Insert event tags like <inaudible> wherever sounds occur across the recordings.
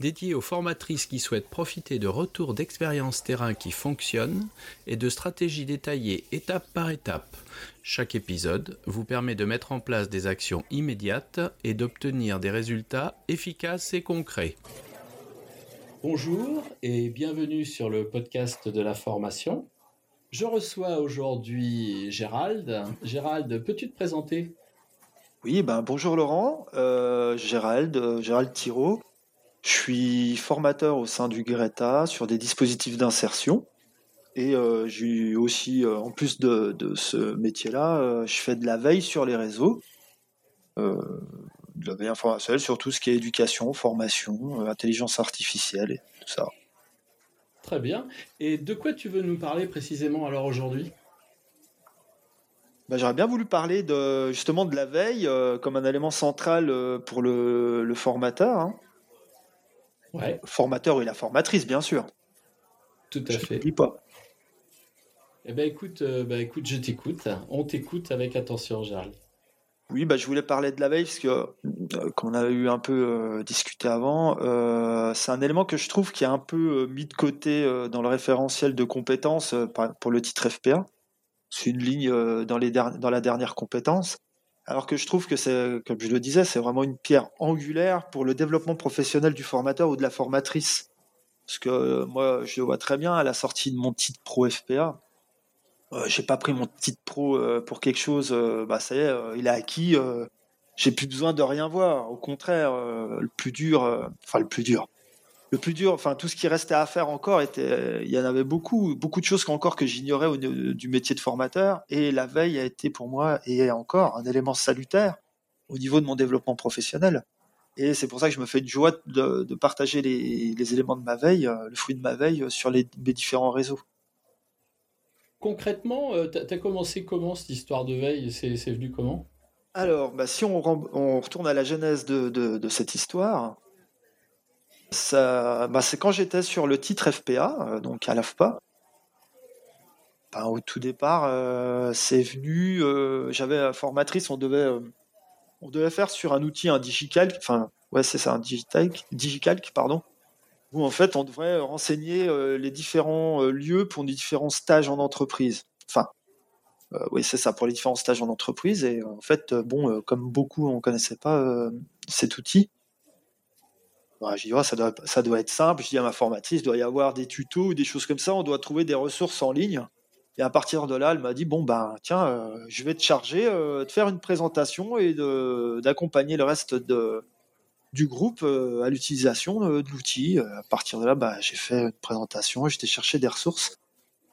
dédié aux formatrices qui souhaitent profiter de retours d'expériences terrain qui fonctionnent et de stratégies détaillées étape par étape. Chaque épisode vous permet de mettre en place des actions immédiates et d'obtenir des résultats efficaces et concrets. Bonjour et bienvenue sur le podcast de la formation. Je reçois aujourd'hui Gérald. Gérald, peux-tu te présenter? Oui, ben bonjour Laurent, euh, Gérald, euh, Gérald Thiraud. Je suis formateur au sein du Greta sur des dispositifs d'insertion. Et euh, j'ai aussi, euh, en plus de, ce métier-là, euh, je fais de la veille sur les réseaux, de la veille informationnelle sur tout ce qui est éducation, formation, intelligence artificielle et tout ça. Très bien. Et de quoi tu veux nous parler précisément alors aujourd'hui? Bah, J'aurais bien voulu parler de, justement de la veille comme un élément central pour le, formateur. Hein. Ouais. Formateur et la formatrice, bien sûr. Tout à je fait. pas. Eh ben écoute, euh, ben, écoute, je t'écoute. On t'écoute avec attention, Gérald. Oui, bah, je voulais parler de la veille parce que, euh, comme on a eu un peu euh, discuté avant, c'est un élément que je trouve qui est un peu mis de côté dans le référentiel de compétences pour le titre FPA. C'est une ligne dans, les dans la dernière compétence. Alors que je trouve que c'est, comme je le disais, c'est vraiment une pierre angulaire pour le développement professionnel du formateur ou de la formatrice. Parce que euh, moi, je le vois très bien à la sortie de mon titre pro FPA. Euh, j'ai pas pris mon titre pro euh, pour quelque chose. bah y est, il est acquis. j'ai plus besoin de rien voir. Au contraire, le plus dur, enfin le plus dur le plus dur, enfin tout ce qui restait à faire encore était, il y en avait beaucoup, beaucoup de choses encore que j'ignorais au du métier de formateur. Et la veille a été pour moi et est encore un élément salutaire au niveau de mon développement professionnel. Et c'est pour ça que je me fais une joie de, partager les, éléments de ma veille, euh, le fruit de ma veille sur les, mes différents réseaux. Concrètement, euh, tu as commencé comment cette histoire de veille? C'est venu comment? Alors, bah, si on, on, retourne à la genèse de, de cette histoire, bah, c'est quand j'étais sur le titre FPA, euh, donc à l'AFPA. Ben, au tout départ, euh, c'est venu. Euh, j'avais formatrice, on devait, on devait faire sur un outil, un digicalc, enfin, ouais, c'est ça, un digicalc, digicalc, pardon, où en fait on devrait renseigner les différents lieux pour les différents stages en entreprise. Enfin, oui, c'est ça, pour les différents stages en entreprise. Et en fait, bon, comme beaucoup, on connaissait pas cet outil. Je dis, oh, ça, doit, être simple. Je dis à ma formatrice, il doit y avoir des tutos ou des choses comme ça. On doit trouver des ressources en ligne. Et à partir de là, elle m'a dit, bon, ben, tiens, euh, je vais te charger euh, de faire une présentation et d'accompagner le reste du groupe euh, à l'utilisation de l'outil. À partir de là, bah, j'ai fait une présentation, j'étais chercher des ressources.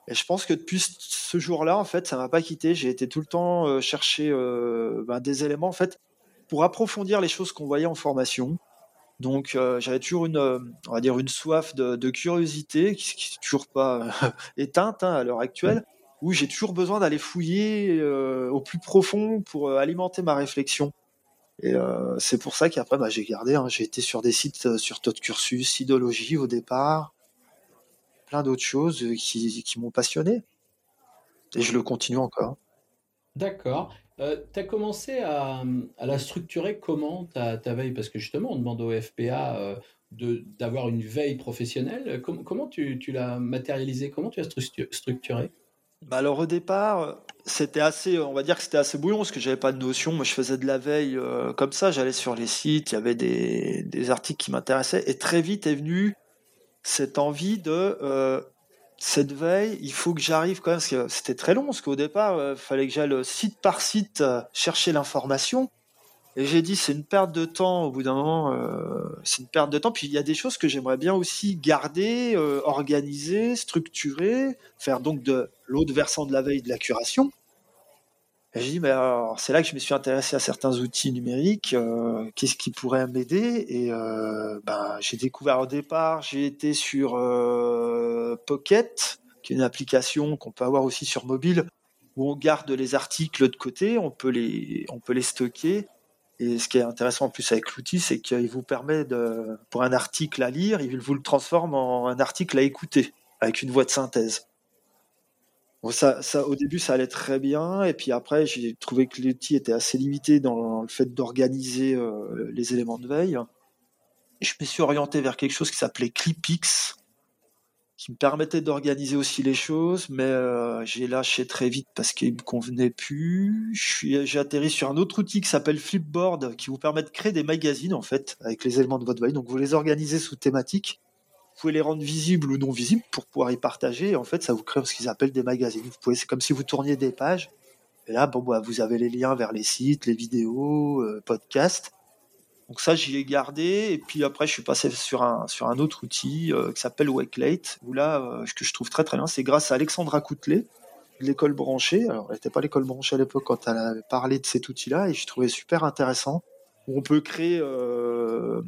Et je pense que depuis ce jour-là, en fait, ça m'a pas quitté. J'ai été tout le temps chercher ben, des éléments, en fait, pour approfondir les choses qu'on voyait en formation. Donc euh, j'avais toujours une, euh, on va dire une soif de, curiosité qui, n'est toujours pas euh, <laughs> éteinte hein, à l'heure actuelle, où j'ai toujours besoin d'aller fouiller au plus profond pour alimenter ma réflexion. Et c'est pour ça qu'après bah, j'ai gardé, hein, j'ai été sur des sites sur Tot Cursus, Idéologie au départ, plein d'autres choses qui m'ont passionné. Et je le continue encore. D'accord. Euh, tu as commencé à, la structurer comment ta, veille? Parce que justement, on demande au FPA euh, d'avoir une veille professionnelle. comment tu, l'as matérialisé Comment tu as structuré bah alors au départ, c'était assez, on va dire que c'était assez bouillon parce que j'avais pas de notion. Moi, je faisais de la veille euh, comme ça. J'allais sur les sites, il y avait des articles qui m'intéressaient et très vite est venue cette envie de cette veille, il faut que j'arrive quand même, parce que c'était très long, parce qu'au départ, il euh, fallait que j'aille site par site euh, chercher l'information. Et j'ai dit, c'est une perte de temps, au bout d'un moment, euh, c'est une perte de temps. Puis il y a des choses que j'aimerais bien aussi garder, organiser, structurer, faire donc de l'autre versant de la veille de la curation. J'ai dit, mais alors, c'est là que je me suis intéressé à certains outils numériques. Qu'est-ce qui pourrait m'aider? Et ben, j'ai découvert au départ, j'ai été sur Pocket, qui est une application qu'on peut avoir aussi sur mobile, où on garde les articles de côté, on peut les, on peut les stocker. Et ce qui est intéressant en plus avec l'outil, c'est qu'il vous permet de, pour un article à lire, il vous le transforme en un article à écouter avec une voix de synthèse. Ça, au début, ça allait très bien, et puis après, j'ai trouvé que l'outil était assez limité dans le fait d'organiser euh, les éléments de veille. Je me suis orienté vers quelque chose qui s'appelait Clipix, qui me permettait d'organiser aussi les choses, mais euh, j'ai lâché très vite parce qu'il me convenait plus. J'ai atterri sur un autre outil qui s'appelle Flipboard, qui vous permet de créer des magazines en fait avec les éléments de votre veille. Donc vous les organisez sous thématique. Pouvez les rendre visibles ou non visibles pour pouvoir y partager. En fait, ça vous crée ce qu'ils appellent des magazines. Vous pouvez, c'est comme si vous tourniez des pages. Et là, bon, bah, vous avez les liens vers les sites, les vidéos, euh, podcasts. Donc ça, j'y ai gardé. Et puis après, je suis passé sur un, autre outil euh, qui s'appelle Wakelate, où là, euh, que je trouve très très bien, c'est grâce à Alexandra Coutelet, de l'école branchée. Alors, elle n'était pas l'école branchée à l'époque quand elle avait parlé de cet outil-là, et je trouvais super intéressant. Où on peut créer euh,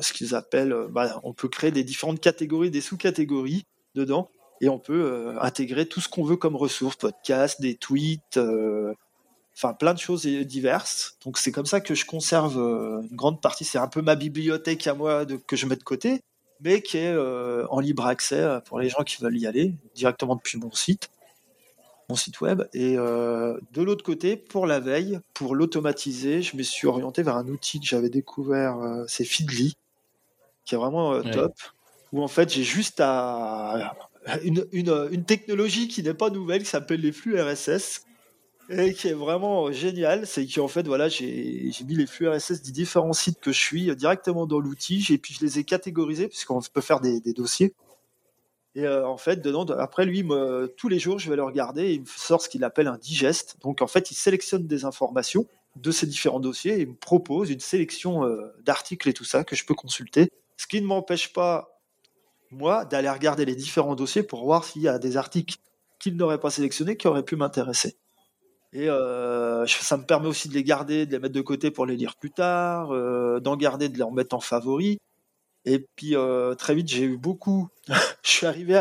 ce qu'ils appellent, bah, on peut créer des différentes catégories, des sous-catégories dedans, et on peut intégrer tout ce qu'on veut comme ressources, podcasts, des tweets, enfin plein de choses diverses. Donc c'est comme ça que je conserve euh, une grande partie. C'est un peu ma bibliothèque à moi que je mets de côté, mais qui est euh, en libre accès euh, pour les gens qui veulent y aller directement depuis mon site, mon site web. Et de l'autre côté, pour la veille, pour l'automatiser, je me suis orienté vers un outil que j'avais découvert, c'est Feedly, qui est vraiment top. Où en fait j'ai juste à une, une, une technologie qui n'est pas nouvelle, qui s'appelle les flux RSS, et qui est vraiment génial, c'est qu'en fait, voilà, j'ai mis les flux RSS des différents sites que je suis directement dans l'outil, et puis je les ai catégorisés, puisqu'on peut faire des, dossiers. Et euh, en fait, dedans, après lui, me, tous les jours, je vais le regarder, et il me sort ce qu'il appelle un digest. Donc en fait, il sélectionne des informations de ces différents dossiers, et il me propose une sélection euh, d'articles et tout ça que je peux consulter. Ce qui ne m'empêche pas, moi, d'aller regarder les différents dossiers pour voir s'il y a des articles qu'il n'aurait pas sélectionnés qui auraient pu m'intéresser. Et euh, ça me permet aussi de les garder, de les mettre de côté pour les lire plus tard, euh, d'en garder, de les remettre en favori. Et puis euh, très vite, j'ai eu beaucoup. <laughs> je suis arrivé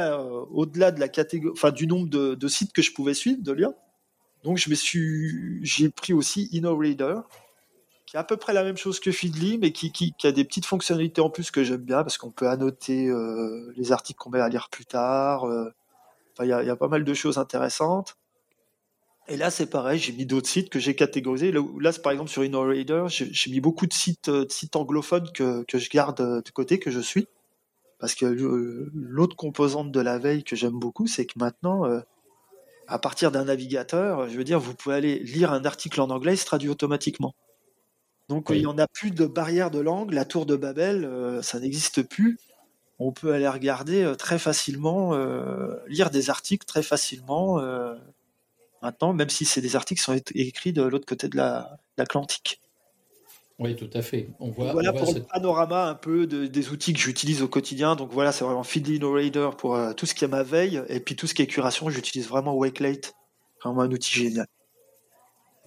au-delà de la catégorie, du nombre de, sites que je pouvais suivre, de lire. Donc je me suis, j'ai pris aussi InnoReader, qui est à peu près la même chose que Feedly, mais qui, a des petites fonctionnalités en plus que j'aime bien parce qu'on peut annoter les articles qu'on met à lire plus tard. Enfin, il y, a pas mal de choses intéressantes. Et là, c'est pareil, j'ai mis d'autres sites que j'ai catégorisés. Là, par exemple, sur InnoRaider, j'ai mis beaucoup de sites, euh, anglophones que, je garde euh, de côté, que je suis. Parce que l'autre composante de la veille que j'aime beaucoup, c'est que maintenant, euh, à partir d'un navigateur, je veux dire, vous pouvez aller lire un article en anglais, il se traduit automatiquement. Donc, il n'y en a plus de barrière de langue. La tour de Babel, ça n'existe plus. On peut aller regarder très facilement, lire des articles très facilement maintenant, même si c'est des articles qui sont écrits de l'autre côté de l'Atlantique. oui, tout à fait. On voit, voilà pour le panorama un peu des outils que j'utilise au quotidien. Donc voilà, c'est vraiment Feedly No Raider pour euh, tout ce qui est ma veille. Et puis tout ce qui est curation, j'utilise vraiment Wakelate. Vraiment un outil génial.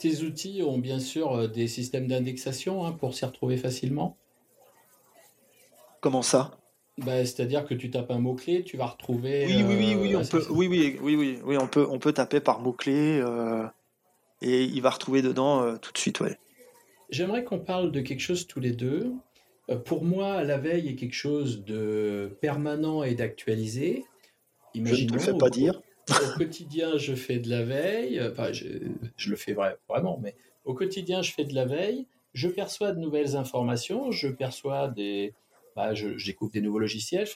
Tes outils ont bien sûr euh, des systèmes d'indexation hein, pour s'y retrouver facilement. Comment ça? Bah, c'est-à-dire que tu tapes un mot-clé, tu vas retrouver. Oui, oui, oui, oui, euh, on peut, oui, oui, oui, oui, on peut, on peut taper par mot-clé euh, et il va retrouver dedans euh, tout de suite, ouais. J'aimerais qu'on parle de quelque chose tous les deux. pour moi, la veille est quelque chose de permanent et d'actualisé. Je ne te le fais pas dire. Au quotidien, je fais de la veille. Enfin, je, le fais vraiment, mais au quotidien, je fais de la veille. Je perçois de nouvelles informations. Je perçois des, bah, découvre des nouveaux logiciels,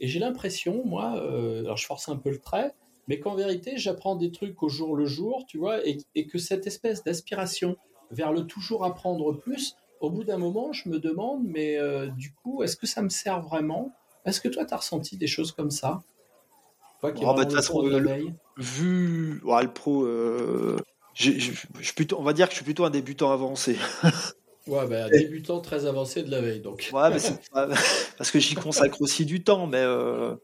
et j'ai l'impression, moi, euh, alors je force un peu le trait, mais qu'en vérité, j'apprends des trucs au jour le jour, tu vois, et, que cette espèce d'aspiration vers le toujours apprendre plus, au bout d'un moment, je me demande, mais euh, du coup, est-ce que ça me sert vraiment? Est-ce que toi, tu as ressenti des choses comme ça? Toi qui oh, bah, de façon, vu le pro, euh, plutôt, on va dire que je suis plutôt un débutant avancé. <laughs> Ouais, un débutant très avancé de la veille, donc. Ouais, mais <laughs> parce que j'y consacre aussi du temps, mais euh,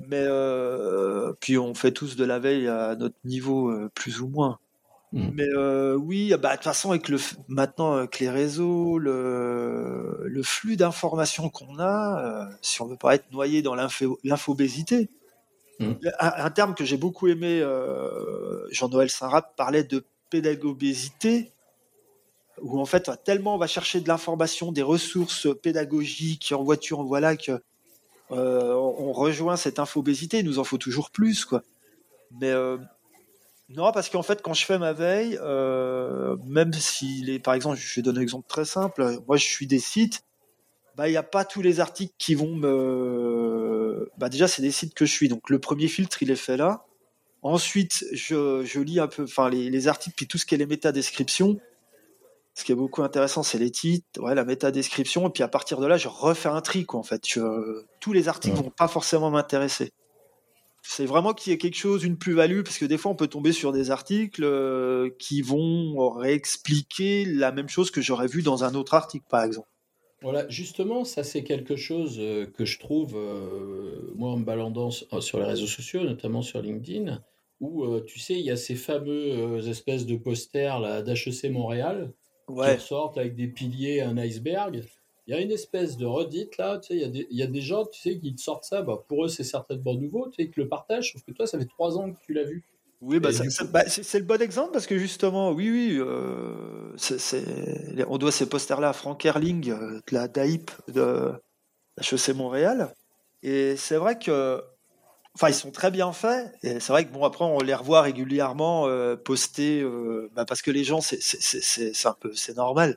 mais euh, puis on fait tous de la veille à notre niveau euh, plus ou moins. Hmm. Mais oui, bah de toute façon avec le maintenant avec les réseaux, le, le flux d'informations qu'on a, si on veut pas être noyé dans l'infobésité, mmh. un, terme que j'ai beaucoup aimé, euh, Jean-Noël Saint-Rap parlait de pédagogésité, où en fait, tellement on va chercher de l'information, des ressources pédagogiques en voiture, en voilà, que euh, on rejoint cette infobésité. Il nous en faut toujours plus, quoi. Mais euh, non, parce qu'en fait, quand je fais ma veille, euh, même s'il est, par exemple, je vais donner un exemple très simple. Moi, je suis des sites. Bah, il n'y a pas tous les articles qui vont me. Bah, déjà, c'est des sites que je suis. Donc, le premier filtre, il est fait là. Ensuite, je, lis un peu, enfin, les, les, articles, puis tout ce qui est les métadescriptions ce qui est beaucoup intéressant, c'est les titres, ouais, la méta-description, et puis à partir de là, je refais un tri, quoi, en fait. tous les articles vont pas forcément m'intéresser. C'est vraiment qu'il y ait quelque chose, une plus-value, parce que des fois, on peut tomber sur des articles euh, qui vont réexpliquer la même chose que j'aurais vu dans un autre article, par exemple. Voilà, justement, ça c'est quelque chose euh, que je trouve, euh, moi en me baladant sur les réseaux sociaux, notamment sur LinkedIn, où tu sais, il y a ces fameux espèces de posters d'HEC Montréal, qui sortent avec des piliers, un iceberg. Il y a une espèce de redite là, tu sais, il y, a des, il y a des gens, tu sais, qui te sortent ça, bah, pour eux c'est certainement nouveau, tu sais, qu'ils le partagent, sauf que toi ça fait trois ans que tu l'as vu. Oui, bah, bah c'est le bon exemple parce que justement, oui, oui, euh, on doit ces posters-là à Frank Erling, euh, de la DAIP de HEC Montréal. Et c'est vrai que Enfin, ils sont très bien faits. Et c'est vrai que bon, après, on les revoit régulièrement euh, postés, euh, bah, parce que les gens, c'est un peu, c'est normal.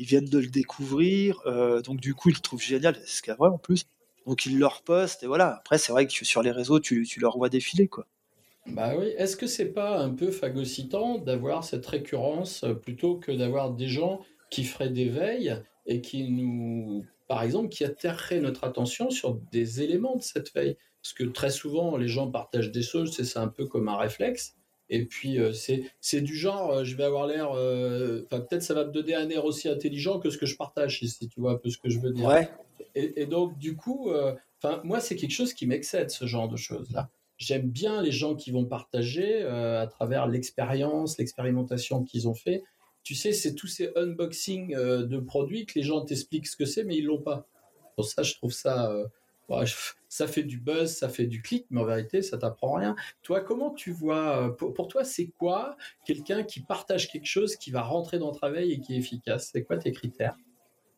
Ils viennent de le découvrir, donc du coup, ils le trouvent génial. C'est ce qu'il y a vrai en plus. Donc ils le repostent et voilà. Après, c'est vrai que sur les réseaux, tu, tu leur vois défiler, quoi. Bah oui. Est-ce que c'est pas un peu phagocytant d'avoir cette récurrence plutôt que d'avoir des gens qui feraient des veilles et qui nous, par exemple, qui atterreraient notre attention sur des éléments de cette veille? Parce que très souvent, les gens partagent des choses, c'est un peu comme un réflexe. Et puis, euh, c'est du genre, euh, je vais avoir l'air. Euh, enfin, peut-être ça va me donner un air aussi intelligent que ce que je partage, si, tu vois un peu ce que je veux dire. Ouais. Et, donc, du coup, enfin, moi, c'est quelque chose qui m'excède, ce genre de choses-là. J'aime bien les gens qui vont partager à travers l'expérience, l'expérimentation qu'ils ont fait. Tu sais, c'est tous ces unboxings de produits que les gens t'expliquent ce que c'est, mais ils l'ont pas. Pour ça, je trouve ça <laughs> ça fait du buzz, ça fait du clic, mais en vérité, ça t'apprend rien. Toi, comment tu vois, euh, pour, toi, c'est quoi quelqu'un qui partage quelque chose qui va rentrer dans le travail et qui est efficace? C'est quoi tes critères?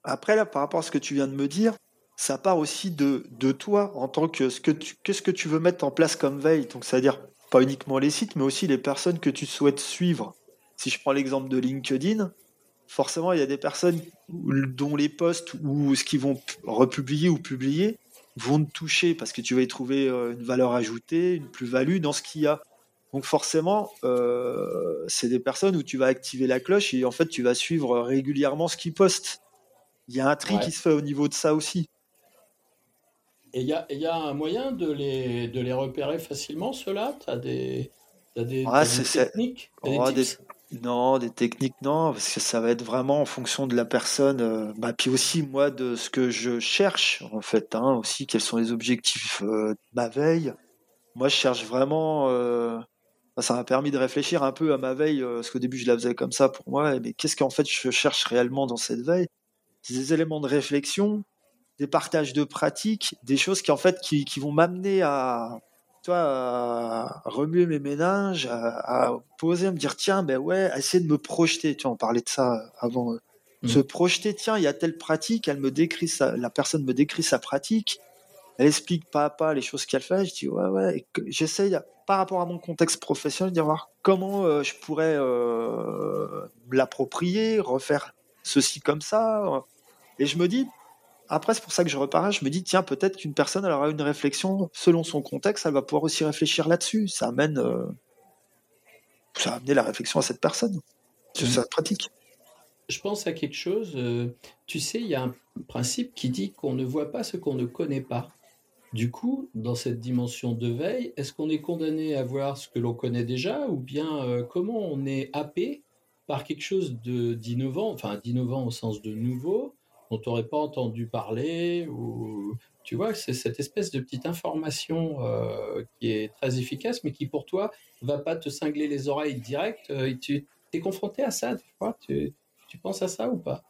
Après, là, par rapport à ce que tu viens de me dire, ça part aussi de, de toi en tant que ce que tu, qu'est-ce que tu veux mettre en place comme veille. Donc, c'est-à-dire pas uniquement les sites, mais aussi les personnes que tu souhaites suivre. Si je prends l'exemple de LinkedIn, forcément, il y a des personnes dont les posts ou ce qu'ils vont republier ou publier vont te toucher parce que tu vas y trouver euh, une valeur ajoutée, une plus-value dans ce qu'il y a. Donc forcément, euh, c'est des personnes où tu vas activer la cloche et en fait tu vas suivre régulièrement ce qu'ils postent. Il y a un tri qui se fait au niveau de ça aussi. Et il y a, y a, un moyen de les, de les repérer facilement, ceux-là? Tu as des, as des, techniques? Non, des techniques, non, parce que ça va être vraiment en fonction de la personne. Euh, bah, puis aussi, moi, de ce que je cherche, en fait, hein, aussi, quels sont les objectifs euh, de ma veille. Moi, je cherche vraiment. Euh, ça m'a permis de réfléchir un peu à ma veille, parce qu'au début, je la faisais comme ça pour moi. Mais qu'est-ce qu'en fait je cherche réellement dans cette veille? Des éléments de réflexion, des partages de pratiques, des choses qui, en fait, qui vont m'amener à à remuer mes méninges, à, poser, à me dire tiens, ben ouais, essayer de me projeter. Tu vois, on parlait de ça avant. Euh, mm. Se projeter, tiens, il y a telle pratique, elle me décrit sa, la personne me décrit sa pratique, elle explique pas à pas les choses qu'elle fait. Je dis ouais, ouais, j'essaye par rapport à mon contexte professionnel de voir comment euh, je pourrais euh, l'approprier, refaire ceci comme ça. Et je me dis, après, c'est pour ça que je repars. Je me dis, tiens, peut-être qu'une personne elle aura une réflexion selon son contexte, elle va pouvoir aussi réfléchir là-dessus. Ça amène, euh, ça la réflexion à cette personne sur mmh. sa pratique. Je pense à quelque chose. Euh, tu sais, il y a un principe qui dit qu'on ne voit pas ce qu'on ne connaît pas. Du coup, dans cette dimension de veille, est-ce qu'on est condamné à voir ce que l'on connaît déjà ou bien euh, comment on est happé par quelque chose d'innovant, enfin d'innovant au sens de nouveau, dont tu n'aurais pas entendu parler ou tu vois, c'est cette espèce de petite information euh, qui est très efficace, mais qui pour toi va pas te cingler les oreilles direct. Euh, tu es confronté à ça, tu, tu, penses à ça ou pas?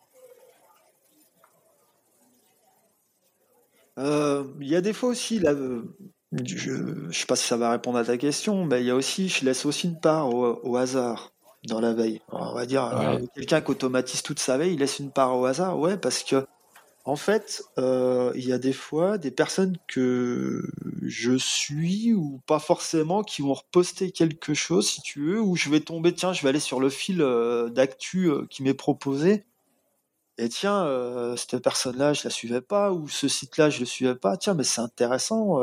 Euh, Il y a des fois aussi, là, je ne sais pas si ça va répondre à ta question, mais il y a aussi, je laisse aussi une part au, hasard dans la veille. on va dire, euh, quelqu'un qui automatise toute sa veille, il laisse une part au hasard. Ouais, parce que, en fait, euh, il y a des fois des personnes que je suis ou pas forcément qui vont reposter quelque chose, si tu veux, ou je vais tomber, tiens, je vais aller sur le fil euh, d'actu qui m'est proposé et tiens, cette personne-là, je la suivais pas, ou ce site-là, je le suivais pas. Tiens, mais c'est intéressant.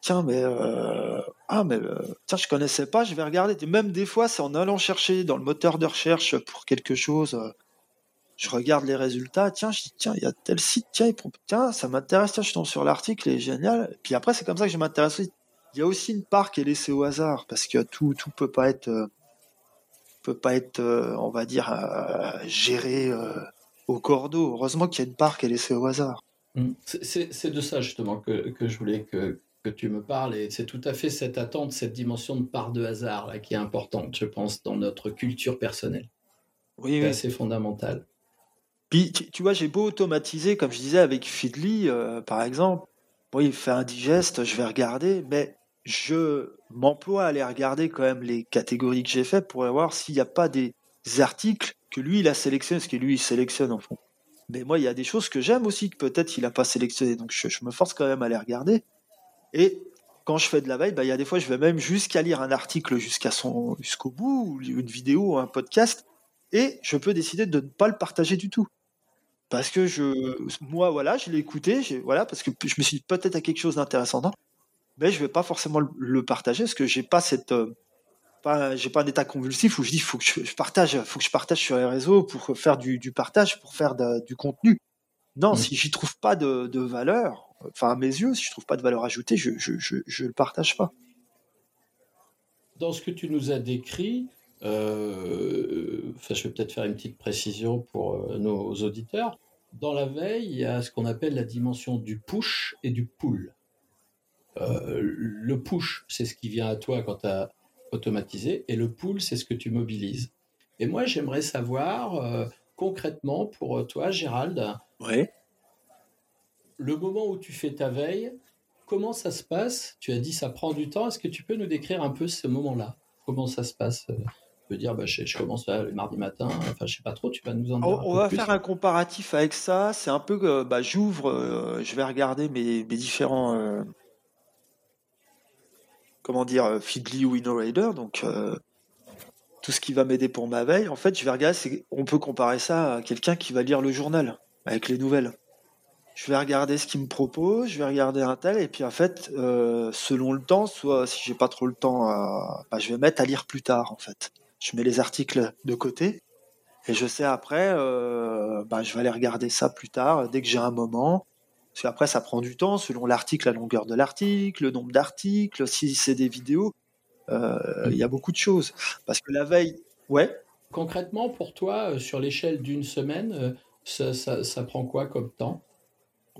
Tiens, mais ah, mais tiens, je connaissais pas. Je vais regarder. Même des fois, c'est en allant chercher dans le moteur de recherche pour quelque chose. je regarde les résultats. Tiens, je dis tiens, il y a tel site. Tiens, tiens, ça m'intéresse. Tiens, je tombe sur l'article, il est génial. Puis après, c'est comme ça que je m'intéresse. Il y a aussi une part qui est laissée au hasard parce que tout, tout peut pas être peut pas être, euh, on va dire, euh, géré euh, au cordeau. Heureusement qu'il y a une part qui est laissée au hasard. Mm. C'est de ça justement que, que je voulais que, que, tu me parles et c'est tout à fait cette attente, cette dimension de part de hasard là, qui est importante, je pense, dans notre culture personnelle. Oui, c'est assez fondamental. Puis tu, vois, j'ai beau automatiser, comme je disais avec Feedly, par exemple. Oui, il fait un digeste, je vais regarder, mais je m'emploie à aller regarder quand même les catégories que j'ai faites pour voir s'il n'y a pas des articles que lui il a sélectionnés, ce que lui il sélectionne en fond. Mais moi, il y a des choses que j'aime aussi que peut-être il n'a pas sélectionné, donc je, me force quand même à les regarder. Et quand je fais de la veille, bah, il y a des fois, je vais même jusqu'à lire un article jusqu'à son jusqu'au bout, ou une vidéo, ou un podcast, et je peux décider de ne pas le partager du tout. Parce que je, moi, voilà, je l'ai écouté, voilà, parce que je me suis dit peut-être à quelque chose d'intéressant mais je vais pas forcément le, partager parce que j'ai pas cette euh, pas, j'ai pas un état convulsif où je dis faut que je, partage, faut que je partage sur les réseaux pour faire du, partage, pour faire du contenu. Non, mmh. si j'y trouve pas de, valeur, enfin à mes yeux, si je trouve pas de valeur ajoutée, je je, je, le partage pas. Dans ce que tu nous as décrit, euh, enfin, je vais peut-être faire une petite précision pour euh, nos auditeurs. Dans la veille, il y a ce qu'on appelle la dimension du push et du pull. Euh, le push, c'est ce qui vient à toi quand tu as automatisé, et le pull, c'est ce que tu mobilises. Et moi, j'aimerais savoir euh, concrètement pour toi, Gérald, le moment où tu fais ta veille, comment ça se passe? Tu as dit ça prend du temps. Est-ce que tu peux nous décrire un peu ce moment-là? Comment ça se passe? Tu peux dire, bah, je, commence le mardi matin, enfin je sais pas trop, tu vas nous en dire On, on va faire un comparatif avec ça. C'est un peu que bah, j'ouvre, euh, je vais regarder mes, mes différents comment dire, euh, Feedly ou InnoRaider, donc euh, tout ce qui va m'aider pour ma veille. En fait, je vais regarder, on peut comparer ça à quelqu'un qui va lire le journal avec les nouvelles. Je vais regarder ce qu'il me propose, je vais regarder un tel, et puis en fait, euh, selon le temps, soit si j'ai pas trop le temps, bah, je vais mettre à lire plus tard en fait. Je mets les articles de côté, et je sais après, bah, je vais aller regarder ça plus tard, dès que j'ai un moment. Parce qu'après, ça prend du temps selon l'article, la longueur de l'article, le nombre d'articles, si c'est des vidéos. Euh, il y a beaucoup de choses. Parce que la veille, ouais. Concrètement, pour toi, euh, sur l'échelle d'une semaine, euh, ça, prend quoi comme temps?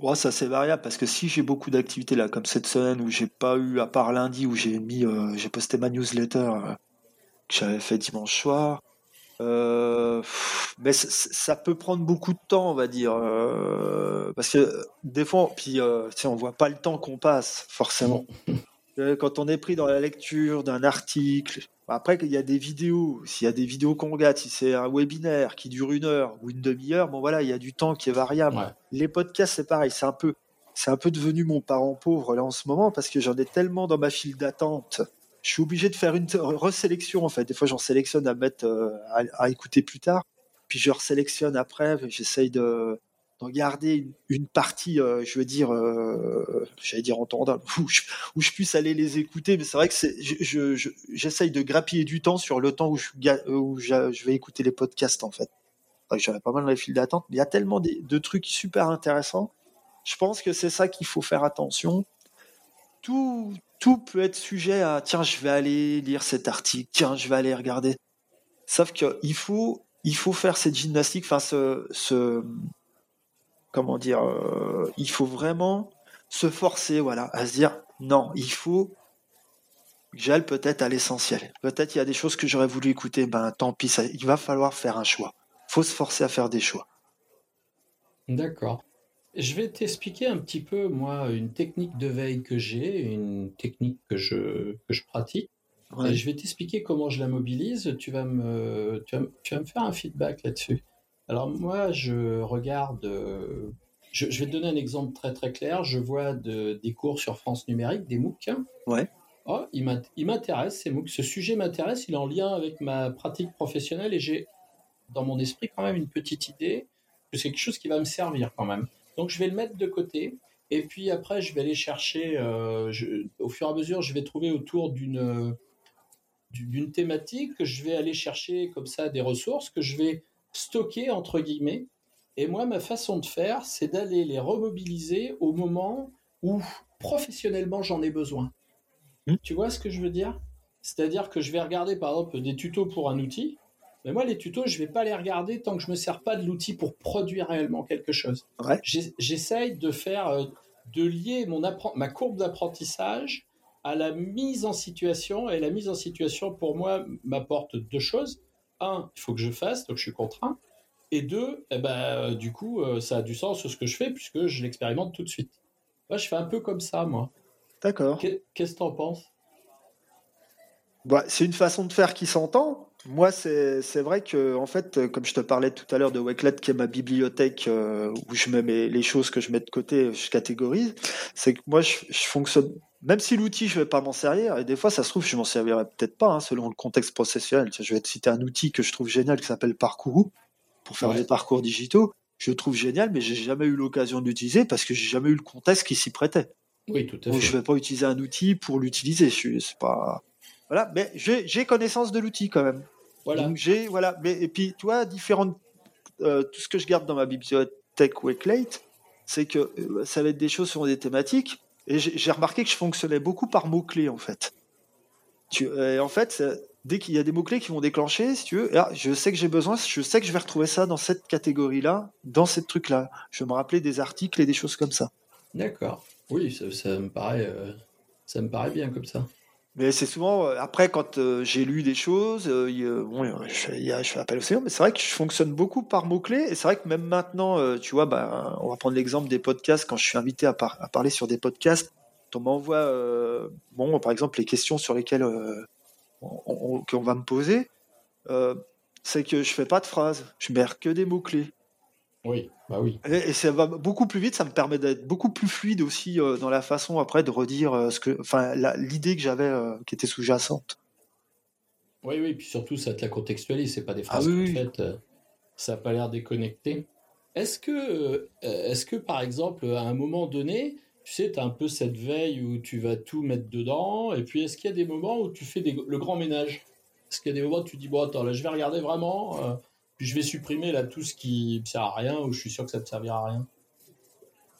Ouais, ça c'est variable parce que si j'ai beaucoup d'activités là, comme cette semaine où j'ai pas eu, à part lundi où j'ai mis, j'ai posté ma newsletter que j'avais fait dimanche soir, euh, mais ça peut prendre beaucoup de temps, on va dire, euh, parce que des fois, puis euh, on voit pas le temps qu'on passe forcément. <laughs> Quand on est pris dans la lecture d'un article, après il y a des vidéos, s'il y a des vidéos qu'on regarde, si c'est un webinaire qui dure une heure ou une demi-heure, bon voilà, il y a du temps qui est variable. Les podcasts, c'est pareil, c'est un peu, c'est un peu devenu mon parent pauvre là en ce moment parce que j'en ai tellement dans ma file d'attente je suis obligé de faire une resélection en fait. Des fois, j'en sélectionne à mettre euh, à, écouter plus tard, puis je resélectionne après. J'essaye de d'en garder une, partie, euh, je veux dire, euh, j'allais dire entendable, <laughs> où je, où je puisse aller les écouter. Mais c'est vrai que j'essaye de grappiller du temps sur le temps où je, vais écouter les podcasts en fait. J'avais pas mal dans les files d'attente, il y a tellement de, de trucs super intéressants. Je pense que c'est ça qu'il faut faire attention. Tout, tout peut être sujet à tiens, je vais aller lire cet article, tiens, je vais aller regarder. Sauf qu'il faut, il faut faire cette gymnastique, enfin, ce, comment dire, euh, il faut vraiment se forcer, voilà, à se dire non, il faut que j'aille peut-être à l'essentiel. Peut-être il y a des choses que j'aurais voulu écouter, ben tant pis, il va falloir faire un choix. Il faut se forcer à faire des choix. D'accord. Je vais t'expliquer un petit peu, moi, une technique de veille que j'ai, une technique que je, que je pratique. Je vais t'expliquer comment je la mobilise. Tu vas me, tu vas, tu vas me faire un feedback là-dessus. Alors moi, je regarde, euh, je, je, vais te donner un exemple très très clair. Je vois de, des cours sur France Numérique, des MOOC. Ouais. Oh, il m'intéresse, ces MOOC. Ce sujet m'intéresse, il est en lien avec ma pratique professionnelle et j'ai dans mon esprit quand même une petite idée que c'est quelque chose qui va me servir quand même. Donc je vais le mettre de côté. Et puis après, je vais aller chercher, euh, je, au fur et à mesure, je vais trouver autour d'une d'une thématique que je vais aller chercher comme ça des ressources que je vais stocker entre guillemets. Et moi, ma façon de faire, c'est d'aller les remobiliser au moment où professionnellement j'en ai besoin. Mmh. Tu vois ce que je veux dire? C'est-à-dire que je vais regarder par exemple des tutos pour un outil, mais moi les tutos, je vais pas les regarder tant que je me sers pas de l'outil pour produire réellement quelque chose. Ouais. J'essaye de faire, euh, de lier mon ma courbe d'apprentissage à la mise en situation. Et la mise en situation, pour moi, m'apporte deux choses. Un, il faut que je fasse, donc je suis contraint. Et deux, eh ben, du coup, euh, ça a du sens ce que je fais puisque je l'expérimente tout de suite. Moi, je fais un peu comme ça, moi. D'accord. Qu'est-ce que tu en penses? Bah, C'est une façon de faire qui s'entend. Moi, c'est vrai que, en fait, comme je te parlais tout à l'heure de Wakelet, qui est ma bibliothèque euh, où je mets les choses que je mets de côté, je catégorise, c'est que moi, je, je fonctionne même si l'outil, je vais pas m'en servir, et des fois, ça se trouve, je m'en servirai peut-être pas, hein, selon le contexte processionnel. Je vais te citer un outil que je trouve génial qui s'appelle Parcours pour faire des parcours digitaux. Je le trouve génial, mais j'ai jamais eu l'occasion d'utiliser parce que j'ai jamais eu le contexte qui s'y prêtait. Oui, tout à fait. je vais pas utiliser un outil pour l'utiliser. Pas. Voilà, mais j'ai connaissance de l'outil quand même. Voilà. Donc j'ai, voilà. Mais, et puis, tu vois, différentes. Euh, tout ce que je garde dans ma bibliothèque Wakelate, c'est que euh, ça va être des choses sur des thématiques et j'ai remarqué que je fonctionnais beaucoup par mots-clés, en fait. Tu, en fait, dès qu'il y a des mots-clés qui vont déclencher, si tu veux, ah, je sais que j'ai besoin, je sais que je vais retrouver ça dans cette catégorie-là, dans ces trucs-là. Je vais me rappeler des articles et des choses comme ça. D'accord. Oui, ça me paraît, euh, ça me paraît bien comme ça. Mais c'est souvent, euh, après, quand euh, j'ai lu des choses, euh, bon, je, fais appel au Seigneur, mais c'est vrai que je fonctionne beaucoup par mots-clés. Et c'est vrai que même maintenant, tu vois, bah, on va prendre l'exemple des podcasts. Quand je suis invité à, parler sur des podcasts, on m'envoie, bon, par exemple, les questions sur lesquelles on, va me poser, c'est que je fais pas de phrases. Je mets que des mots-clés. Oui, bah oui. Et, ça va beaucoup plus vite, ça me permet d'être beaucoup plus fluide aussi euh, dans la façon après de redire euh, ce que, enfin, l'idée que j'avais euh, qui était sous-jacente. Oui, oui, puis surtout ça te la contextualise, c'est pas des phrases ah, faites, ça n'a pas l'air déconnecté. Est-ce que, est-ce que par exemple, à un moment donné, tu sais, tu as un peu cette veille où tu vas tout mettre dedans, et puis est-ce qu'il y a des moments où tu fais le grand ménage? Est-ce qu'il y a des moments où tu dis, bon, attends, là, je vais regarder vraiment puis je vais supprimer là tout ce qui ne sert à rien ou je suis sûr que ça ne te servira à rien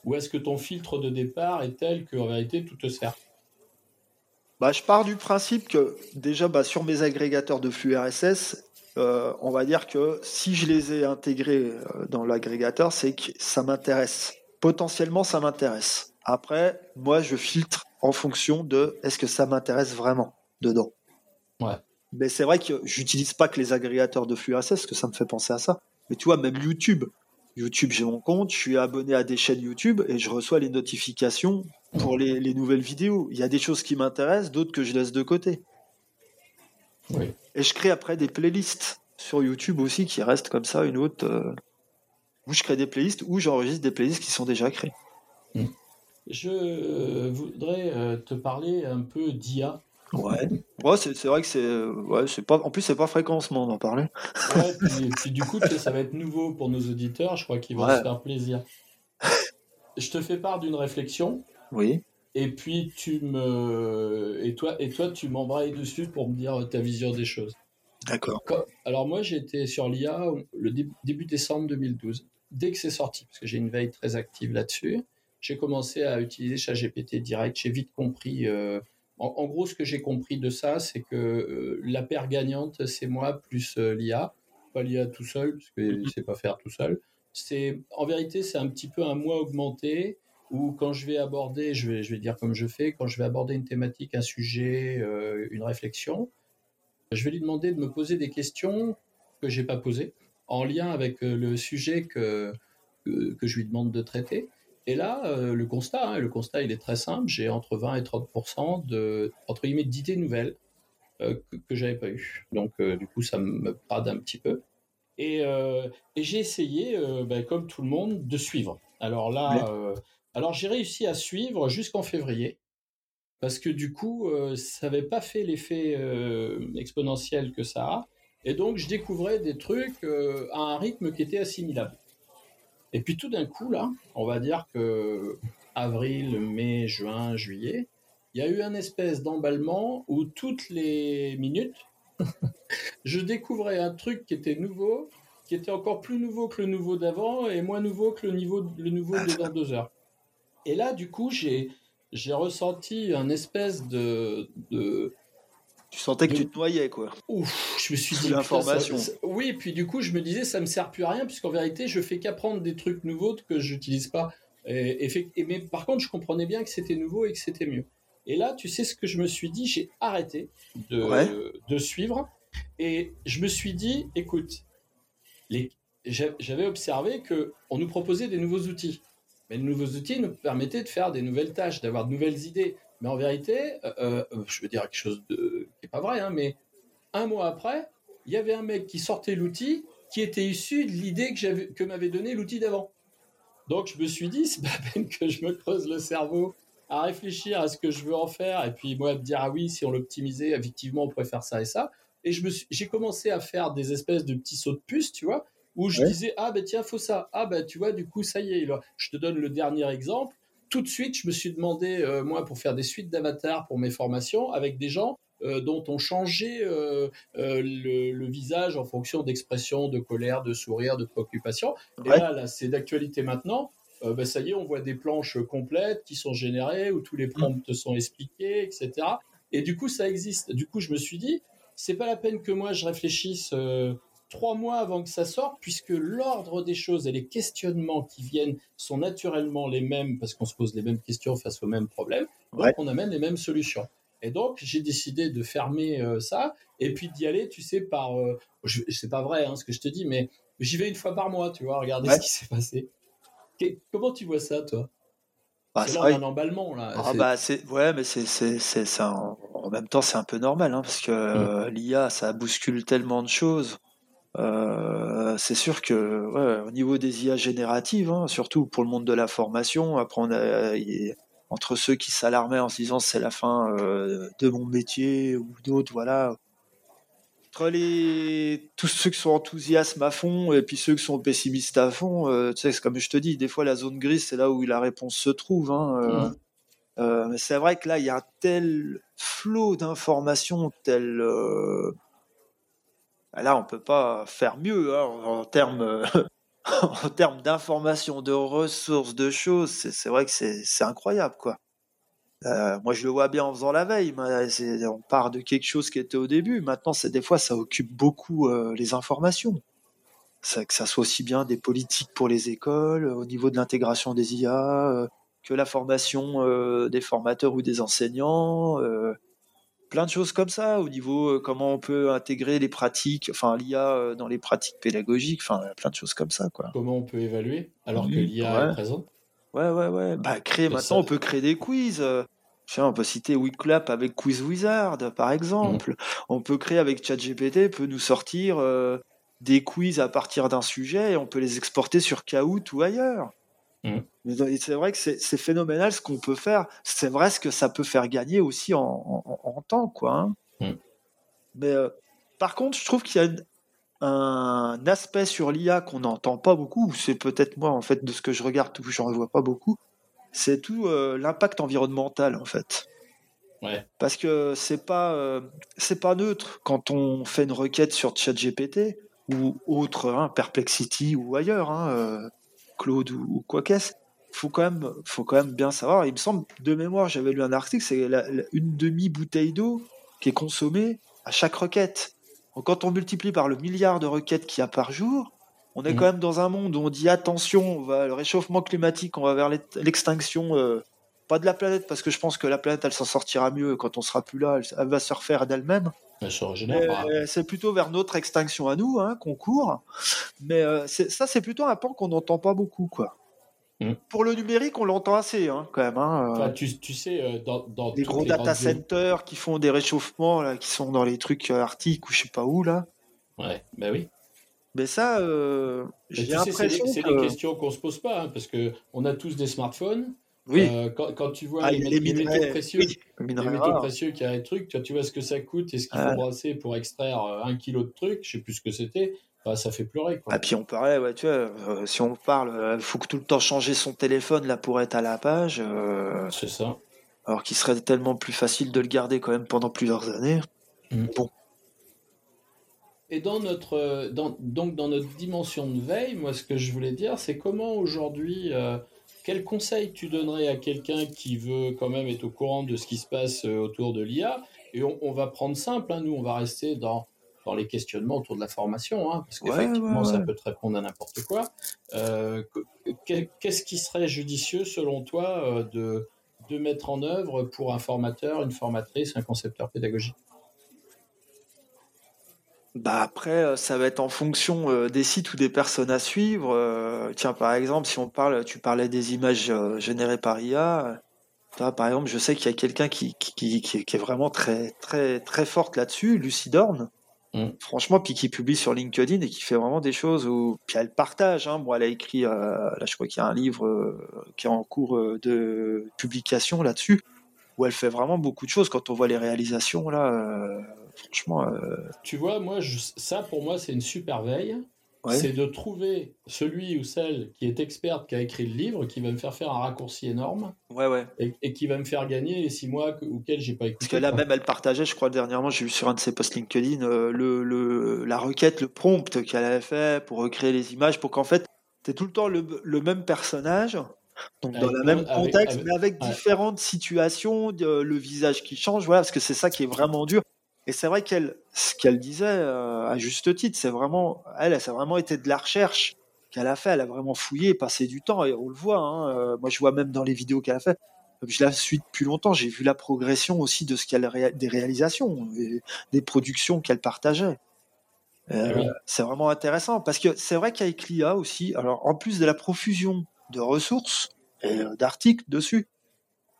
Ou est-ce que ton filtre de départ est tel qu'en vérité tout te sert? Bah, Je pars du principe que déjà bah, sur mes agrégateurs de flux RSS, euh, on va dire que si je les ai intégrés euh, dans l'agrégateur, c'est que ça m'intéresse. Potentiellement, ça m'intéresse. Après, moi, je filtre en fonction de est-ce que ça m'intéresse vraiment dedans. Ouais. Mais c'est vrai que j'utilise pas que les agrégateurs de flux RSS, parce que ça me fait penser à ça. Mais tu vois, même YouTube. YouTube, j'ai mon compte, je suis abonné à des chaînes YouTube et je reçois les notifications pour les, nouvelles vidéos. Il y a des choses qui m'intéressent, d'autres que je laisse de côté. Oui. Et je crée après des playlists sur YouTube aussi qui restent comme ça, une autre. Euh, où je crée des playlists ou j'enregistre des playlists qui sont déjà créées. Hmm. Je voudrais euh, te parler un peu d'IA Ouais. ouais c'est vrai que c'est ouais, c'est pas en plus c'est pas fréquent en ce moment d'en parler. Ouais, puis, puis du coup ça va être nouveau pour nos auditeurs, je crois qu'ils vont se faire plaisir. Je te fais part d'une réflexion. Oui. Et puis tu me et toi et toi tu m'embrayes dessus pour me dire ta vision des choses. D'accord. Alors moi j'étais sur l'IA le début décembre 2012. Dès que c'est sorti, parce que j'ai une veille très active là-dessus, j'ai commencé à utiliser ChatGPT direct. J'ai vite compris euh, en, gros, ce que j'ai compris de ça, c'est que euh, la paire gagnante, c'est moi plus euh, l'IA. Pas l'IA tout seul, parce qu'il ne sait pas faire tout seul. C'est, en vérité, c'est un petit peu un moi augmenté où quand je vais aborder, je vais, je vais dire comme je fais, quand je vais aborder une thématique, un sujet, euh, une réflexion, je vais lui demander de me poser des questions que j'ai pas posées en lien avec le sujet que, que, que, je lui demande de traiter. Et là, le constat, hein, le constat, il est très simple. J'ai entre 20 et 30% de entre guillemets d'idées nouvelles que, que j'avais pas eu. Donc, du coup, ça me parade un petit peu. Et, et j'ai essayé, ben, comme tout le monde, de suivre. Alors là, alors j'ai réussi à suivre jusqu'en février parce que du coup, ça n'avait pas fait l'effet exponentiel que ça a. Et donc, je découvrais des trucs à un rythme qui était assimilable. Et puis tout d'un coup, là, on va dire que avril, mai, juin, juillet, il y a eu un espèce d'emballement où toutes les minutes, <laughs> je découvrais un truc qui était nouveau, qui était encore plus nouveau que le nouveau d'avant et moins nouveau que le, niveau, le nouveau de dans deux heures. Et là, du coup, j'ai, j'ai ressenti un espèce de, de tu sentais que tu te noyais, quoi. Ouf, je me suis dit. l'information. Oui, puis du coup, je me disais, ça me sert plus à rien, puisqu'en vérité, je fais qu'apprendre des trucs nouveaux que je n'utilise pas. Et, et, mais par contre, je comprenais bien que c'était nouveau et que c'était mieux. Et là, tu sais ce que je me suis dit J'ai arrêté de, de suivre. Et je me suis dit, écoute, j'avais observé qu'on nous proposait des nouveaux outils. Mais les nouveaux outils nous permettaient de faire des nouvelles tâches, d'avoir de nouvelles idées. Mais en vérité, euh, euh, je veux dire quelque chose de, qui n'est pas vrai, hein, mais un mois après, il y avait un mec qui sortait l'outil qui était issu de l'idée que, que m'avait donné l'outil d'avant. Donc je me suis dit, <laughs> c'est pas peine que je me creuse le cerveau à réfléchir à ce que je veux en faire, et puis moi me dire, ah oui, si on l'optimisait, effectivement, on pourrait faire ça et ça. Et j'ai commencé à faire des espèces de petits sauts de puce, tu vois, où je disais ah ben tiens faut ça ah ben tu vois du coup ça y est je te donne le dernier exemple tout de suite je me suis demandé euh, moi pour faire des suites d'avatars pour mes formations avec des gens euh, dont on changeait euh, le, visage en fonction d'expression de colère de sourire de préoccupation. Et là, là c'est d'actualité maintenant. Ben, ça y est on voit des planches complètes qui sont générées où tous les prompts mm. sont expliqués etc et du coup ça existe. Du coup je me suis dit c'est pas la peine que moi je réfléchisse trois mois avant que ça sorte, puisque l'ordre des choses et les questionnements qui viennent sont naturellement les mêmes, parce qu'on se pose les mêmes questions face aux mêmes problèmes, donc on amène les mêmes solutions. Et donc, j'ai décidé de fermer euh, ça, et puis d'y aller, tu sais, par... Euh, c'est pas vrai hein, ce que je te dis, mais j'y vais une fois par mois, tu vois, regarder ce qui s'est passé. comment tu vois ça, toi? Bah, c'est un emballement là. Ah, bah, ouais, mais c'est c'est en, en même temps c'est un peu normal hein, parce que mmh. l'IA ça bouscule tellement de choses. Euh, c'est sûr que ouais, au niveau des IA génératives, hein, surtout pour le monde de la formation, après on a, entre ceux qui s'alarmaient en se disant c'est la fin euh, de mon métier ou d'autres, voilà. Entre les tous ceux qui sont enthousiastes à fond et puis ceux qui sont pessimistes à fond, euh, tu sais, comme je te dis, des fois la zone grise c'est là où la réponse se trouve. Hein, mmh. mais c'est vrai que là il y a un tel flot d'informations, tel là, on peut pas faire mieux hein, en termes <laughs> en termes d'informations, de ressources, de choses. C'est vrai que c'est incroyable, quoi. Euh, moi, je le vois bien en faisant la veille. On part de quelque chose qui était au début. Maintenant, des fois, ça occupe beaucoup euh, les informations. Que ça soit aussi bien des politiques pour les écoles, au niveau de l'intégration des IA, euh, que la formation des formateurs ou des enseignants plein de choses comme ça au niveau euh, comment on peut intégrer les pratiques, enfin l'IA euh, dans les pratiques pédagogiques, enfin plein de choses comme ça quoi. Comment on peut évaluer alors que l'IA est présente? Ouais ouais ouais. Bah créer maintenant on peut créer des quiz. Euh, on peut citer Wiclap avec Quiz Wizard par exemple. Mmh. On peut créer avec ChatGPT peut nous sortir des quiz à partir d'un sujet et on peut les exporter sur Kahoot ou ailleurs. Mm. C'est vrai que c'est phénoménal ce qu'on peut faire. C'est vrai ce que ça peut faire gagner aussi en, temps, quoi. Hein. Mm. Mais euh, par contre, je trouve qu'il y a un aspect sur l'IA qu'on n'entend pas beaucoup. C'est peut-être moi, en fait, de ce que je regarde, je n'en vois pas beaucoup. C'est tout euh, l'impact environnemental, en fait. Parce que c'est pas euh, c'est pas neutre quand on fait une requête sur ChatGPT ou autre, hein, Perplexity ou ailleurs. Hein, Claude ou, quoi qu'est-ce, faut quand même, faut quand même bien savoir. Il me semble, de mémoire, j'avais lu un article, c'est une demi bouteille d'eau qui est consommée à chaque requête. quand on multiplie par le milliard de requêtes qu'il y a par jour, on est mmh. quand même dans un monde où on dit attention, on va le réchauffement climatique, on va vers l'extinction, euh, pas de la planète parce que je pense que la planète elle s'en sortira mieux quand on sera plus là, elle va se refaire d'elle-même. C'est plutôt vers notre extinction à nous hein, qu'on court. Mais euh, ça, c'est plutôt un pan qu'on n'entend pas beaucoup. quoi. Mm. Pour le numérique, on l'entend assez, hein, quand même. Hein, euh. tu, tu, sais, euh, dans, dans les gros data centers qui font des réchauffements, là, qui sont dans les trucs euh, arctiques ou je sais pas où, là. Ouais, ben oui. Mais ça, j'ai l'impression C'est des questions qu'on se pose pas, hein, parce que on a tous des smartphones. Oui. quand, quand, tu vois ah, les, les, métaux précieux, les, métaux précieux qui a un truc, tu, vois ce que ça coûte et ce qu'il faut brasser pour extraire un kilo de truc, je sais plus ce que c'était. Bah, ça fait pleurer. Quoi. Ah, puis on parlait, ouais, tu vois, euh, si on parle, il euh, faut que tout le temps changer son téléphone là pour être à la page. Euh, c'est ça. Alors qu'il serait tellement plus facile de le garder quand même pendant plusieurs années. Mm. Bon. Et dans notre, dans, donc dans notre dimension de veille, moi ce que je voulais dire, c'est comment aujourd'hui, quel conseil tu donnerais à quelqu'un qui veut quand même être au courant de ce qui se passe autour de l'IA Et on, on, va prendre simple, hein, nous on va rester dans dans les questionnements autour de la formation, hein, parce qu'effectivement, ça peut te répondre à n'importe quoi. Euh, qu'est-ce qui serait judicieux, selon toi, euh, de, de mettre en œuvre pour un formateur, une formatrice, un concepteur pédagogique? Bah après, euh, ça va être en fonction des sites ou des personnes à suivre. tiens, par exemple, si on parle, tu parlais des images générées par IA. par exemple, je sais qu'il y a quelqu'un qui, qui, qui, est vraiment très, très, très forte là-dessus, Lucidorn. Mm. Franchement, puis qui publie sur LinkedIn et qui fait vraiment des choses où, puis elle partage. Hein. Bon, elle a écrit, euh, là, je crois qu'il y a un livre euh, qui est en cours euh, de publication là-dessus, où elle fait vraiment beaucoup de choses. Quand on voit les réalisations là, franchement. Tu vois, moi, ça pour moi, c'est une super veille c'est de trouver celui ou celle qui est experte, qui a écrit le livre, qui va me faire faire un raccourci énorme. Ouais, ouais. Et, qui va me faire gagner les six mois auxquels j'ai pas écouté. Parce que là, même, elle partageait, je crois, dernièrement, j'ai vu sur un de ses posts LinkedIn, euh, le, le, la requête, le prompt qu'elle avait fait pour recréer les images, pour qu'en fait, c'est tout le temps le, le, même personnage. Donc dans le même contexte, mais avec différentes situations, le visage qui change, voilà, parce que c'est ça qui est vraiment dur. Et c'est vrai qu'elle, ce qu'elle disait euh, à juste titre, c'est vraiment, elle, ça a vraiment été de la recherche qu'elle a fait. Elle a vraiment fouillé, passé du temps, et on le voit. Hein, euh, moi, je vois même dans les vidéos qu'elle a fait. Je la suis depuis longtemps. J'ai vu la progression aussi de ce qu'elle des réalisations, des, productions qu'elle partageait. Euh, ah c'est vraiment intéressant parce que c'est vrai qu'avec l'IA aussi, alors en plus de la profusion de ressources et d'articles dessus,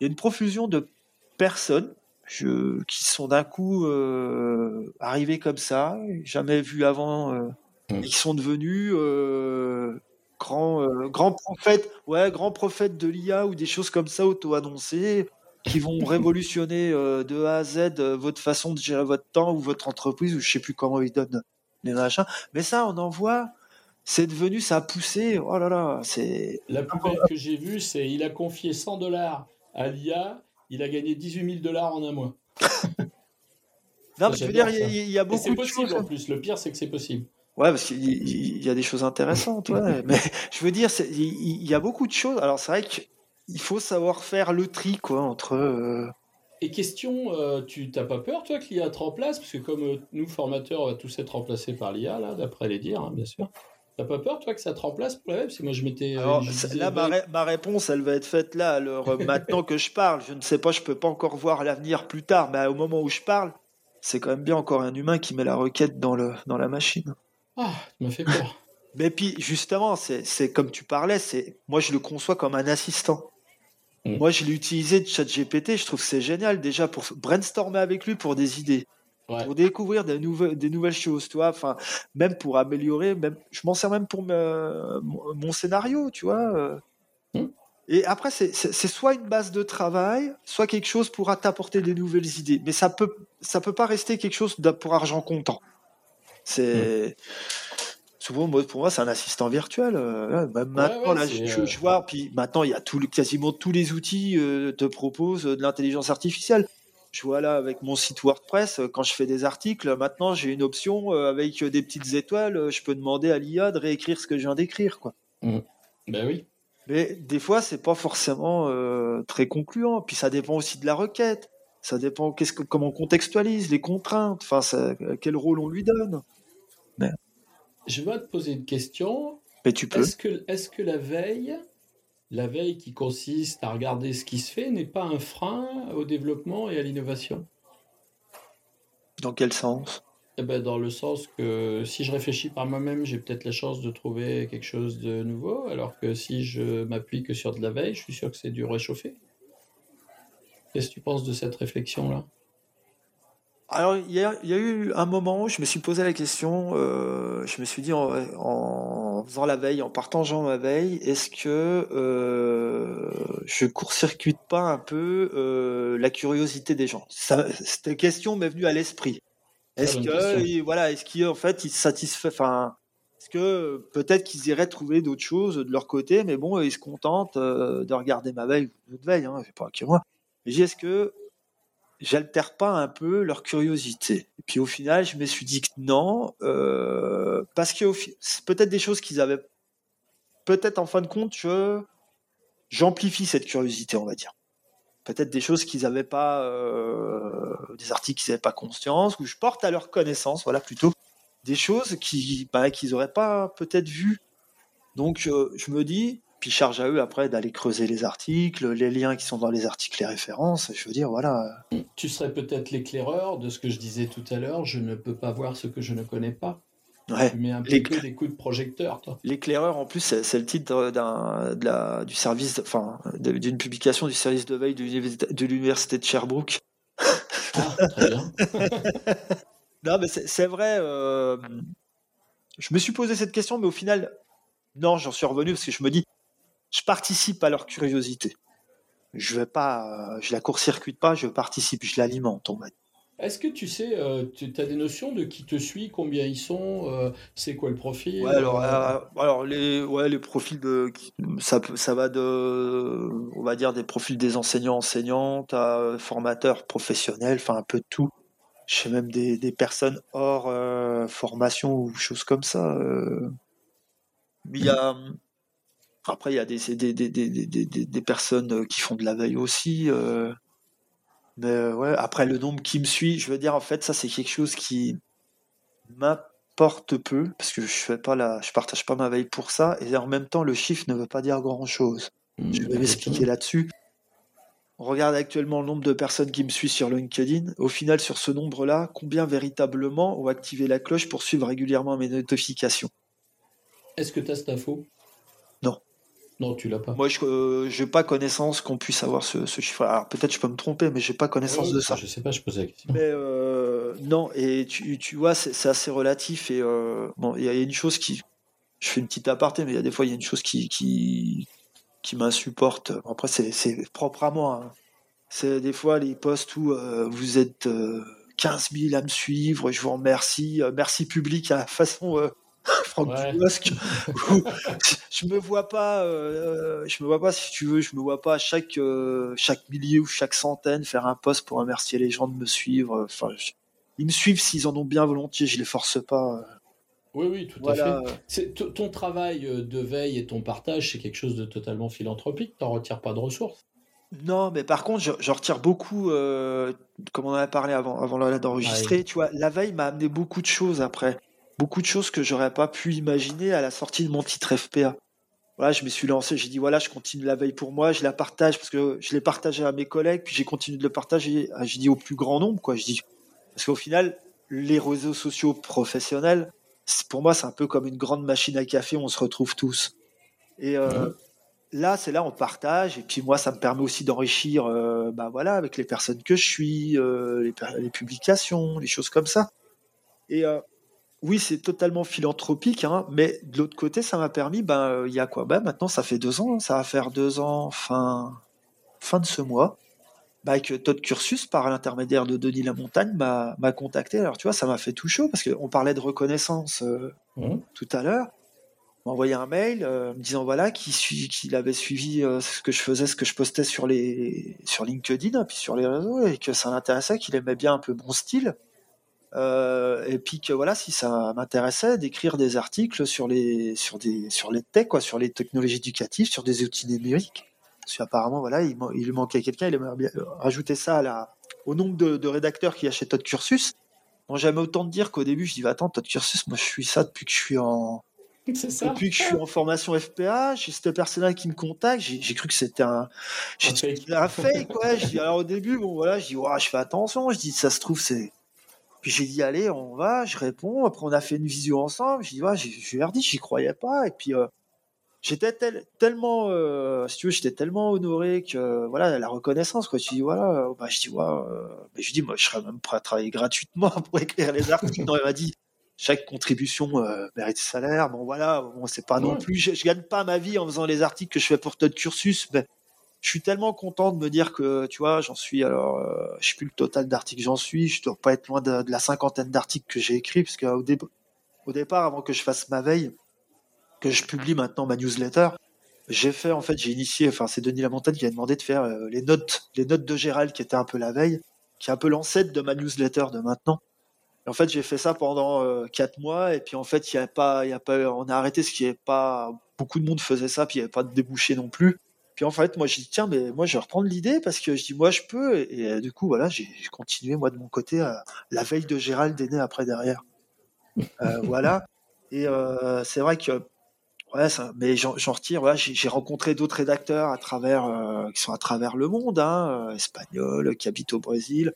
il y a une profusion de personnes je, qui sont d'un coup euh, arrivés comme ça, jamais vus avant, euh, mm. et qui sont devenus euh, grands, euh, grands prophètes, ouais, grands prophètes de l'IA ou des choses comme ça auto-annoncées, qui vont <laughs> révolutionner de A à Z votre façon de gérer votre temps ou votre entreprise, ou je sais plus comment ils donnent les machins. Mais ça, on en voit. C'est devenu, ça a poussé. Oh là là, c'est. La plus belle que j'ai vue, c'est il a confié 100 dollars à l'IA il a gagné 18 000 dollars en un mois. <laughs> non, mais je veux dire, il y, a beaucoup de possible en plus. Le pire, c'est que c'est possible. Ouais, parce qu'il y, a des choses intéressantes. Ouais. <laughs> mais je veux dire, il y, a beaucoup de choses. Alors, c'est vrai qu'il faut savoir faire le tri, quoi, entre. Euh, Et question, euh, tu t'as pas peur, toi, que l'IA te remplace? Parce que comme euh, nous, formateurs, on va tous être remplacés par l'IA, là, d'après les dires, hein, bien sûr. T'as pas peur, toi, que ça te remplace pour la web? Parce que moi, je m'étais. Euh, là, ma, réponse, elle va être faite là. Alors, euh, maintenant que je parle, je ne sais pas, je peux pas encore voir l'avenir plus tard, mais au moment où je parle, c'est quand même bien encore un humain qui met la requête dans, le, dans la machine. Ah, tu m'as fait peur. <laughs> mais puis, justement, c'est comme tu parlais, c'est moi, je le conçois comme un assistant. Mm. Moi, je l'ai utilisé de ChatGPT, je trouve que c'est génial déjà pour brainstormer avec lui pour des idées pour découvrir des nouvelles, des nouvelles choses, tu vois. Enfin, même pour améliorer, même, je m'en sers même pour mon scénario, tu vois. Euh. Hmm. Et après, c'est soit une base de travail, soit quelque chose pour t'apporter des nouvelles idées. Mais ça peut, ça peut pas rester quelque chose pour argent comptant. C'est hmm. souvent pour moi, c'est un assistant virtuel. Euh, maintenant, là, je, euh, vois. Puis maintenant, il y a tout, quasiment tous les outils te proposent de l'intelligence artificielle je vois là avec mon site WordPress, euh, quand je fais des articles, maintenant j'ai une option euh, avec des petites étoiles, euh, je peux demander à l'IA de réécrire ce que je viens d'écrire. Quoi. Mmh. Ben oui. Mais des fois, c'est pas forcément très concluant. Puis ça dépend aussi de la requête. Ça dépend qu'est-ce que, comment on contextualise, les contraintes, enfin, quel rôle on lui donne. Mais... Je vais te poser une question. Mais tu peux. Est-ce que, est-ce que la veille, la veille qui consiste à regarder ce qui se fait n'est pas un frein au développement et à l'innovation. Dans quel sens? Eh ben, dans le sens que si je réfléchis par moi-même, j'ai peut-être la chance de trouver quelque chose de nouveau, alors que si je m'appuie que sur de la veille, je suis sûr que c'est du réchauffé. Qu'est-ce que tu penses de cette réflexion-là? Alors, il y, a, eu un moment où je me suis posé la question, euh, je me suis dit en, faisant la veille, en partageant ma veille, est-ce que euh, je court-circuite pas un peu euh, la curiosité des gens? Cette question m'est venue à l'esprit. Est-ce que, voilà, est-ce qu'en fait, ils se satisfait, enfin, est-ce que peut-être qu'ils iraient trouver d'autres choses de leur côté, mais bon, ils se contentent de regarder ma veille, notre veille, hein, pas que moi. Est-ce que j'altère pas un peu leur curiosité. Et puis au final, je me suis dit que non, euh, parce que peut-être des choses qu'ils avaient, peut-être en fin de compte, je j'amplifie cette curiosité, on va dire. Peut-être des choses qu'ils n'avaient pas, euh, des articles qu'ils n'avaient pas conscience, ou je porte à leur connaissance, voilà plutôt des choses qui, bah, qu'ils n'auraient pas peut-être vues. Donc euh, je me dis, puis charge à eux après d'aller creuser les articles, les liens qui sont dans les articles, les références. Je veux dire, voilà. Tu serais peut-être l'éclaireur de ce que je disais tout à l'heure. Je ne peux pas voir ce que je ne connais pas. Ouais. Tu mets un peu des coups de projecteur, toi. L'éclaireur, en plus, c'est le titre d'un, de la, du service, enfin, d'une publication du service de veille de l'université de Sherbrooke. Ah, très bien. <laughs> non, mais c'est vrai. Euh, je me suis posé cette question, mais au final, non, j'en suis revenu parce que je me dis, je participe à leur curiosité. Je vais pas, je la court-circuite pas, je participe, je l'alimente, on va dire. Est-ce que tu sais, euh, tu as des notions de qui te suit, combien ils sont, euh, c'est quoi le profil alors, euh, alors les, ouais, les profils de, ça, ça va de, on va dire des profils des enseignants, enseignantes, à formateurs professionnels, enfin un peu de tout. Je sais même des, des personnes hors formation ou choses comme ça. Mais il y a, après, il y a des, des, des, des, des, personnes euh, qui font de la veille aussi. Euh, mais euh, ouais, après, le nombre qui me suit, je veux dire, en fait, ça, c'est quelque chose qui m'importe peu, parce que je fais pas la, je partage pas ma veille pour ça, et en même temps, le chiffre ne veut pas dire grand chose. Mmh, je vais m'expliquer là-dessus. On regarde actuellement le nombre de personnes qui me suivent sur LinkedIn. Au final, sur ce nombre-là, combien véritablement ont activé la cloche pour suivre régulièrement mes notifications? Est-ce que tu as cette info? Non, tu l'as pas. Moi, je n'ai pas connaissance qu'on puisse avoir ce, chiffre. Alors peut-être je peux me tromper, mais j'ai pas connaissance de ça. Je sais pas, je posais la question. Mais euh, non, et tu, tu vois, c'est assez relatif. Et euh, bon, il y a une chose qui, je fais une petite aparté, mais il y a des fois, il y a une chose qui qui, qui m'insupporte. Après, c'est propre à moi. Hein. C'est des fois les posts où euh, vous êtes 15 000 à me suivre, je vous remercie, merci public à la façon <laughs> Franck je me vois pas, euh, je me vois pas si tu veux, je me vois pas chaque euh, chaque millier ou chaque centaine faire un post pour remercier les gens de me suivre. Enfin, ils me suivent s'ils en ont bien volontiers, je les force pas. Oui, oui, tout à fait. Ton travail euh, de veille et ton partage, c'est quelque chose de totalement philanthropique. T'en retires pas de ressources. Non, mais par contre, je, retire beaucoup, comme on en a parlé avant, avant d'enregistrer, tu vois, la veille m'a amené beaucoup de choses après beaucoup de choses que j'aurais pas pu imaginer à la sortie de mon titre FPA. Voilà, je me suis lancé, j'ai dit voilà, je continue la veille pour moi, je la partage parce que je l'ai partagé à mes collègues, puis j'ai continué de le partager, je dis au plus grand nombre, quoi. Je dis parce qu'au final, les réseaux sociaux professionnels, pour moi, c'est un peu comme une grande machine à café, on se retrouve tous. Et euh, là, c'est là, on partage, et puis moi, ça me permet aussi d'enrichir, euh, bah voilà, avec les personnes que je suis, euh, les, les, publications, les choses comme ça. Et oui, c'est totalement philanthropique, hein, mais de l'autre côté, ça m'a permis, ben, euh, il y a quoi? Ben, Maintenant, ça fait deux ans, ça va faire deux ans fin, fin de ce mois, bah, que Todd Cursus, par l'intermédiaire de Denis Lamontagne, m'a contacté. Alors, tu vois, ça m'a fait tout chaud, parce qu'on parlait de reconnaissance euh, mmh. tout à l'heure. m'a envoyé un mail euh, me disant voilà qu'il avait suivi ce que je faisais, ce que je postais sur les sur LinkedIn, puis sur les réseaux, et que ça l'intéressait, qu'il aimait bien un peu mon style. Euh, et puis que voilà, si ça m'intéressait d'écrire des articles sur les sur des sur les tech, quoi, sur les technologies éducatives, sur des outils numériques. Parce qu'apparemment, voilà, il, il lui manquait quelqu'un, il aimerait bien rajouter ça à la, au nombre de, rédacteurs qu'il y a chez Todd Cursus. Bon, j'aimais autant dire qu'au début, je dis, attends, Todd Cursus, moi, je suis ça depuis que je suis en, <laughs> ça. Depuis que je suis en formation FPA, j'ai cette personne qui me contacte, j'ai cru que c'était un, un fake, quoi. Je dis, alors au début, bon voilà, je dis, je fais attention, je dis, ça se trouve, c'est, Puis j'ai dit, allez, on va, je réponds. Après, on a fait une visio ensemble. J'ai dit, ouais, je ai dit, j'y croyais pas. Et puis, j'étais tellement, si tu veux, j'étais tellement honoré que, voilà, la reconnaissance, quoi. Tu dis, voilà, bah, je dis, ouais, mais je dis, moi, je serais même prêt à travailler gratuitement <laughs> pour écrire les articles. non, il m'a dit, chaque contribution euh, mérite salaire. Bon voilà, bon, c'est pas non plus. Je, je, gagne pas ma vie en faisant les articles que je fais pour Todd Cursus, mais je suis tellement content de me dire que tu vois, j'en suis alors, euh, je sais plus le total d'articles j'en suis. Je dois pas être loin de, la cinquantaine d'articles que j'ai écrits, parce qu'au au départ, avant que je fasse ma veille, que je publie maintenant ma newsletter, j'ai fait en fait, j'ai initié. Enfin, c'est Denis Lamontagne qui a demandé de faire euh, les notes, les notes de Gérald qui étaient un peu la veille, qui est un peu l'ancêtre de ma newsletter de maintenant en fait, j'ai fait ça pendant euh, quatre mois, et puis en fait, il y a pas, il y a pas, on a arrêté ce qui est pas, beaucoup de monde faisait ça, puis il n'y avait pas de débouché non plus. Puis en fait, moi, j'ai dit tiens, mais moi, je vais reprendre l'idée parce que je dis moi, je peux, et, euh, du coup, voilà, j'ai continué moi de mon côté à, la veille de Gérald est né après derrière. Euh, <laughs> voilà. Et c'est vrai que ouais, ça, mais j'en retire. Voilà, j'ai rencontré d'autres rédacteurs à travers, qui sont à travers le monde, hein, espagnols, qui habitent au Brésil.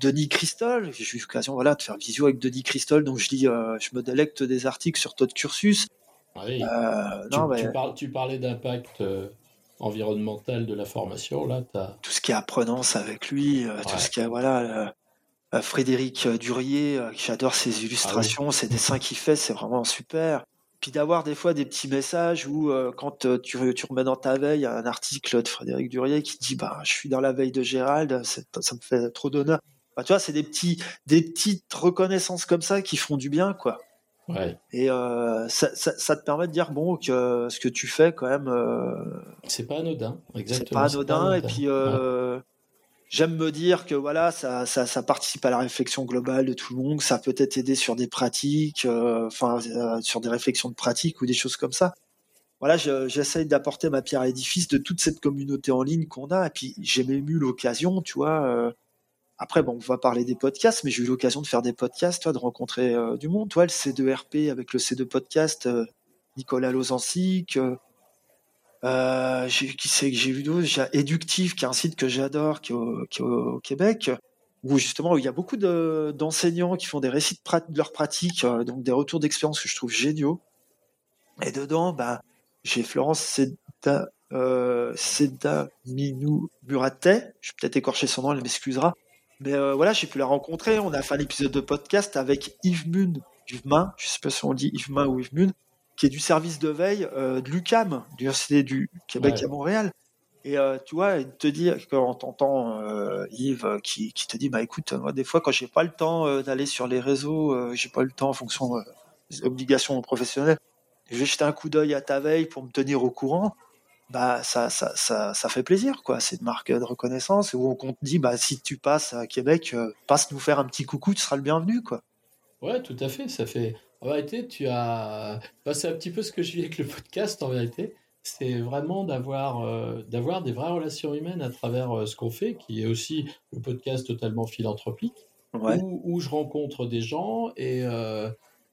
Denis Christol. J'ai eu l'occasion voilà, de faire visio avec Denis Christol, donc je dis, euh, je me délecte des articles sur Todd Cursus. Ah oui. Euh, tu, non, tu, tu, parlais d'impact euh, environnemental de la formation, là, as... tout ce qui est apprenance avec lui, tout ce qui est voilà. Frédéric Durier, j'adore ses illustrations, ah ses dessins qu'il fait, c'est vraiment super. Puis d'avoir des fois des petits messages où quand tu, tu, remets dans ta veille un article de Frédéric Durier qui dit bah je suis dans la veille de Gérald, ça me fait trop d'honneur tu vois, c'est des petits, des petites reconnaissances comme ça qui font du bien, quoi. Ouais. Et euh, ça, ça, te permet de dire bon que ce que tu fais quand même. Euh, c'est pas anodin, exactement. C'est pas anodin, et puis euh, j'aime me dire que voilà, ça, ça, ça, participe à la réflexion globale de tout le monde, ça peut être aider sur des pratiques, enfin sur des réflexions de pratiques ou des choses comme ça. Voilà, j'essaye d'apporter ma pierre à l'édifice de toute cette communauté en ligne qu'on a, et puis j'ai même eu l'occasion, tu vois après, bon, on va parler des podcasts, mais j'ai eu l'occasion de faire des podcasts, toi, de rencontrer euh, du monde. Toi, le C2RP avec le C2 Podcast, euh, Nicolas Lozansic. Euh, qui c'est que j'ai vu d'autres Éductif, qui est un site que j'adore, qui, est au Québec, où justement il y a beaucoup d'enseignants qui font des récits de, leurs pratiques, donc des retours d'expérience que je trouve géniaux. Et dedans, bah, j'ai Florence Seda, Seda Minou Muratet, je vais peut-être écorcher son nom, elle m'excusera, mais euh, voilà, j'ai pu la rencontrer. On a fait un épisode de podcast avec Yves Mun, Yves Main, je sais pas si on dit Yves Main ou Yves Mun, qui est du service de veille euh, de l'UCAM, l'Université du Québec à Montréal. Et euh, tu vois, te dire quand t'entends euh, Yves qui, qui, te dit bah écoute, moi des fois quand j'ai pas le temps d'aller sur les réseaux, j'ai pas le temps en fonction des obligations professionnelles, je vais jeter un coup d'œil à ta veille pour me tenir au courant bah ça, ça, ça, ça, fait plaisir quoi. C'est une marque de reconnaissance où on te dit bah si tu passes à Québec, euh, passe nous faire un petit coucou, tu seras le bienvenu quoi. Ouais, tout à fait. Ça fait. En vérité, tu as. Bah, c'est un petit peu ce que je vis avec le podcast en vérité. C'est vraiment d'avoir euh, d'avoir des vraies relations humaines à travers euh, ce qu'on fait, qui est aussi le podcast totalement philanthropique, où, où, je rencontre des gens et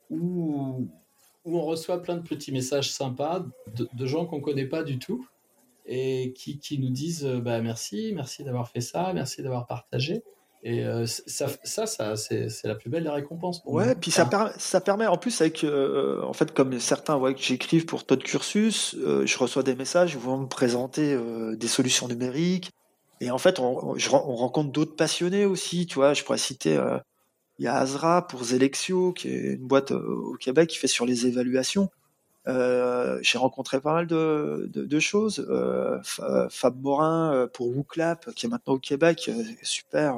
où où on reçoit plein de petits messages sympas de, gens qu'on connaît pas du tout et qui, qui nous disent euh, bah, merci, merci d'avoir fait ça, merci d'avoir partagé. Et euh, ça, ça, ça c'est la plus belle des récompenses. Pour ouais, puis ça, ça permet en plus avec, euh, en fait, comme certains voient que j'écrive pour Todd Cursus, je reçois des messages où vont me présenter des solutions numériques. Et en fait, on, on rencontre d'autres passionnés aussi, tu vois. Je pourrais citer il y a Azra pour Zelexio, qui est une boîte euh, au Québec qui fait sur les évaluations. Euh, j'ai rencontré pas mal de, de, de choses. Euh, Fab Morin pour WooClap, qui est maintenant au Québec, super.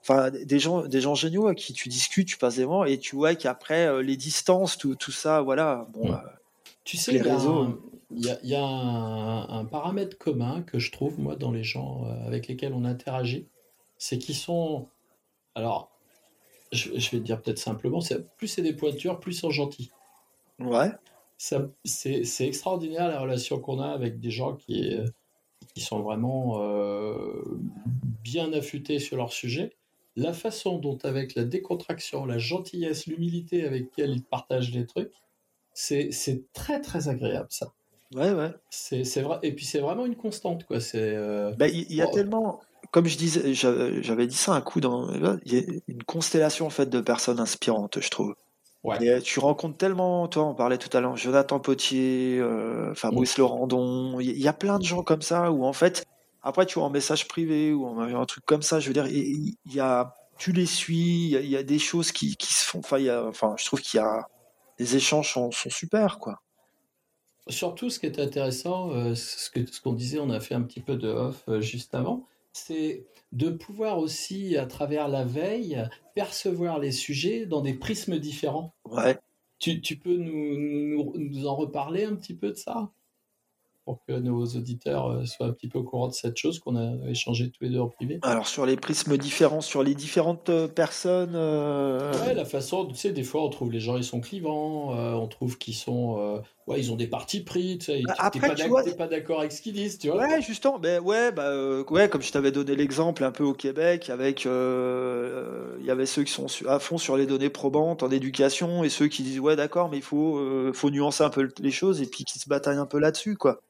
Enfin, des gens, des gens géniaux à qui tu discutes, tu passes des moments, et tu vois qu'après les distances, tout, tout ça, voilà. Bon, tu sais, les réseaux. Il y a, y a un, un, paramètre commun que je trouve moi dans les gens avec lesquels on interagit, c'est qu'ils sont alors je, vais te dire peut-être simplement, plus c'est des pointures, plus ils sont gentils. Ouais. C'est extraordinaire la relation qu'on a avec des gens qui, euh, qui sont vraiment euh, bien affûtés sur leur sujet. La façon dont, avec la décontraction, la gentillesse, l'humilité avec laquelle ils partagent les trucs, c'est très très agréable ça. Ouais, ouais. C'est vrai. Et puis c'est vraiment une constante, quoi. C'est. Euh, bah, il y, a tellement comme je disais, j'avais dit ça un coup dans, il y a une constellation en fait de personnes inspirantes, je trouve. Ouais. tu rencontres tellement, toi, on parlait tout à l'heure, Jonathan Potier, euh, Fabrice mmh. Laurendon, il y, a plein de gens comme ça où en fait, après tu vois en message privé ou en, un truc comme ça, je veux dire, il y, a, tu les suis, il y, a des choses qui, qui se font, enfin, je trouve qu'il y a, les échanges sont, sont super, quoi. Surtout, ce qui est intéressant, euh, ce qu'on ce qu'on disait, on a fait un petit peu de off euh, juste avant, c'est de pouvoir aussi, à travers la veille, percevoir les sujets dans des prismes différents. Ouais. Tu, tu peux nous, nous, en reparler un petit peu de ça? Pour que nos auditeurs euh, soient un petit peu au courant de cette chose qu'on a échangé tous les deux en privé Alors sur les prismes différents, sur les différentes euh, personnes. Euh, ouais, la façon, tu sais, des fois on trouve les gens ils sont clivants, on trouve qu'ils sont, ouais, ils ont des partis pris, tu sais, bah, Après, tu pas, pas d'accord avec ce qu'ils disent, tu vois Ouais, justement, ben ouais, bah ouais, comme je t'avais donné l'exemple un peu au Québec, avec, il y avait ceux qui sont à fond sur les données probantes en éducation et ceux qui disent ouais d'accord, mais il faut, faut nuancer un peu les choses et puis qui se bataillent un peu là-dessus, quoi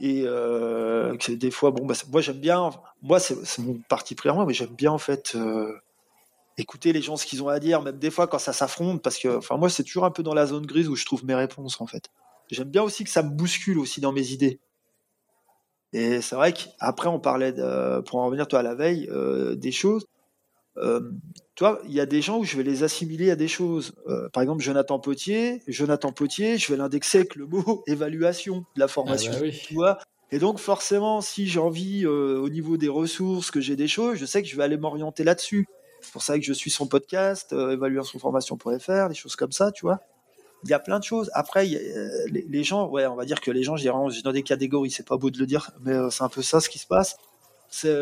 et euh, que des fois bon bah, moi j'aime bien moi c'est mon parti pris mais j'aime bien en fait euh, écouter les gens ce qu'ils ont à dire même des fois quand ça s'affronte parce que enfin moi c'est toujours un peu dans la zone grise où je trouve mes réponses en fait. J'aime bien aussi que ça me bouscule aussi dans mes idées. Et c'est vrai qu'après on parlait pour en revenir toi à la veille euh, des choses euh, tu vois, il y a des gens où je vais les assimiler à des choses. Euh, par exemple, Jonathan Potier, Jonathan Potier, je vais l'indexer avec le mot <laughs> évaluation de la formation. Ah bah tu vois et donc forcément, si j'ai envie euh, au niveau des ressources que j'ai des choses, je sais que je vais aller m'orienter là-dessus. C'est pour ça que je suis son podcast, évaluationformation.fr, des choses comme ça, tu vois. Il y a plein de choses. Après, les, gens, ouais, on va dire que les gens, je dirais, dans des catégories. C'est pas beau de le dire, mais c'est un peu ça ce qui se passe. C'est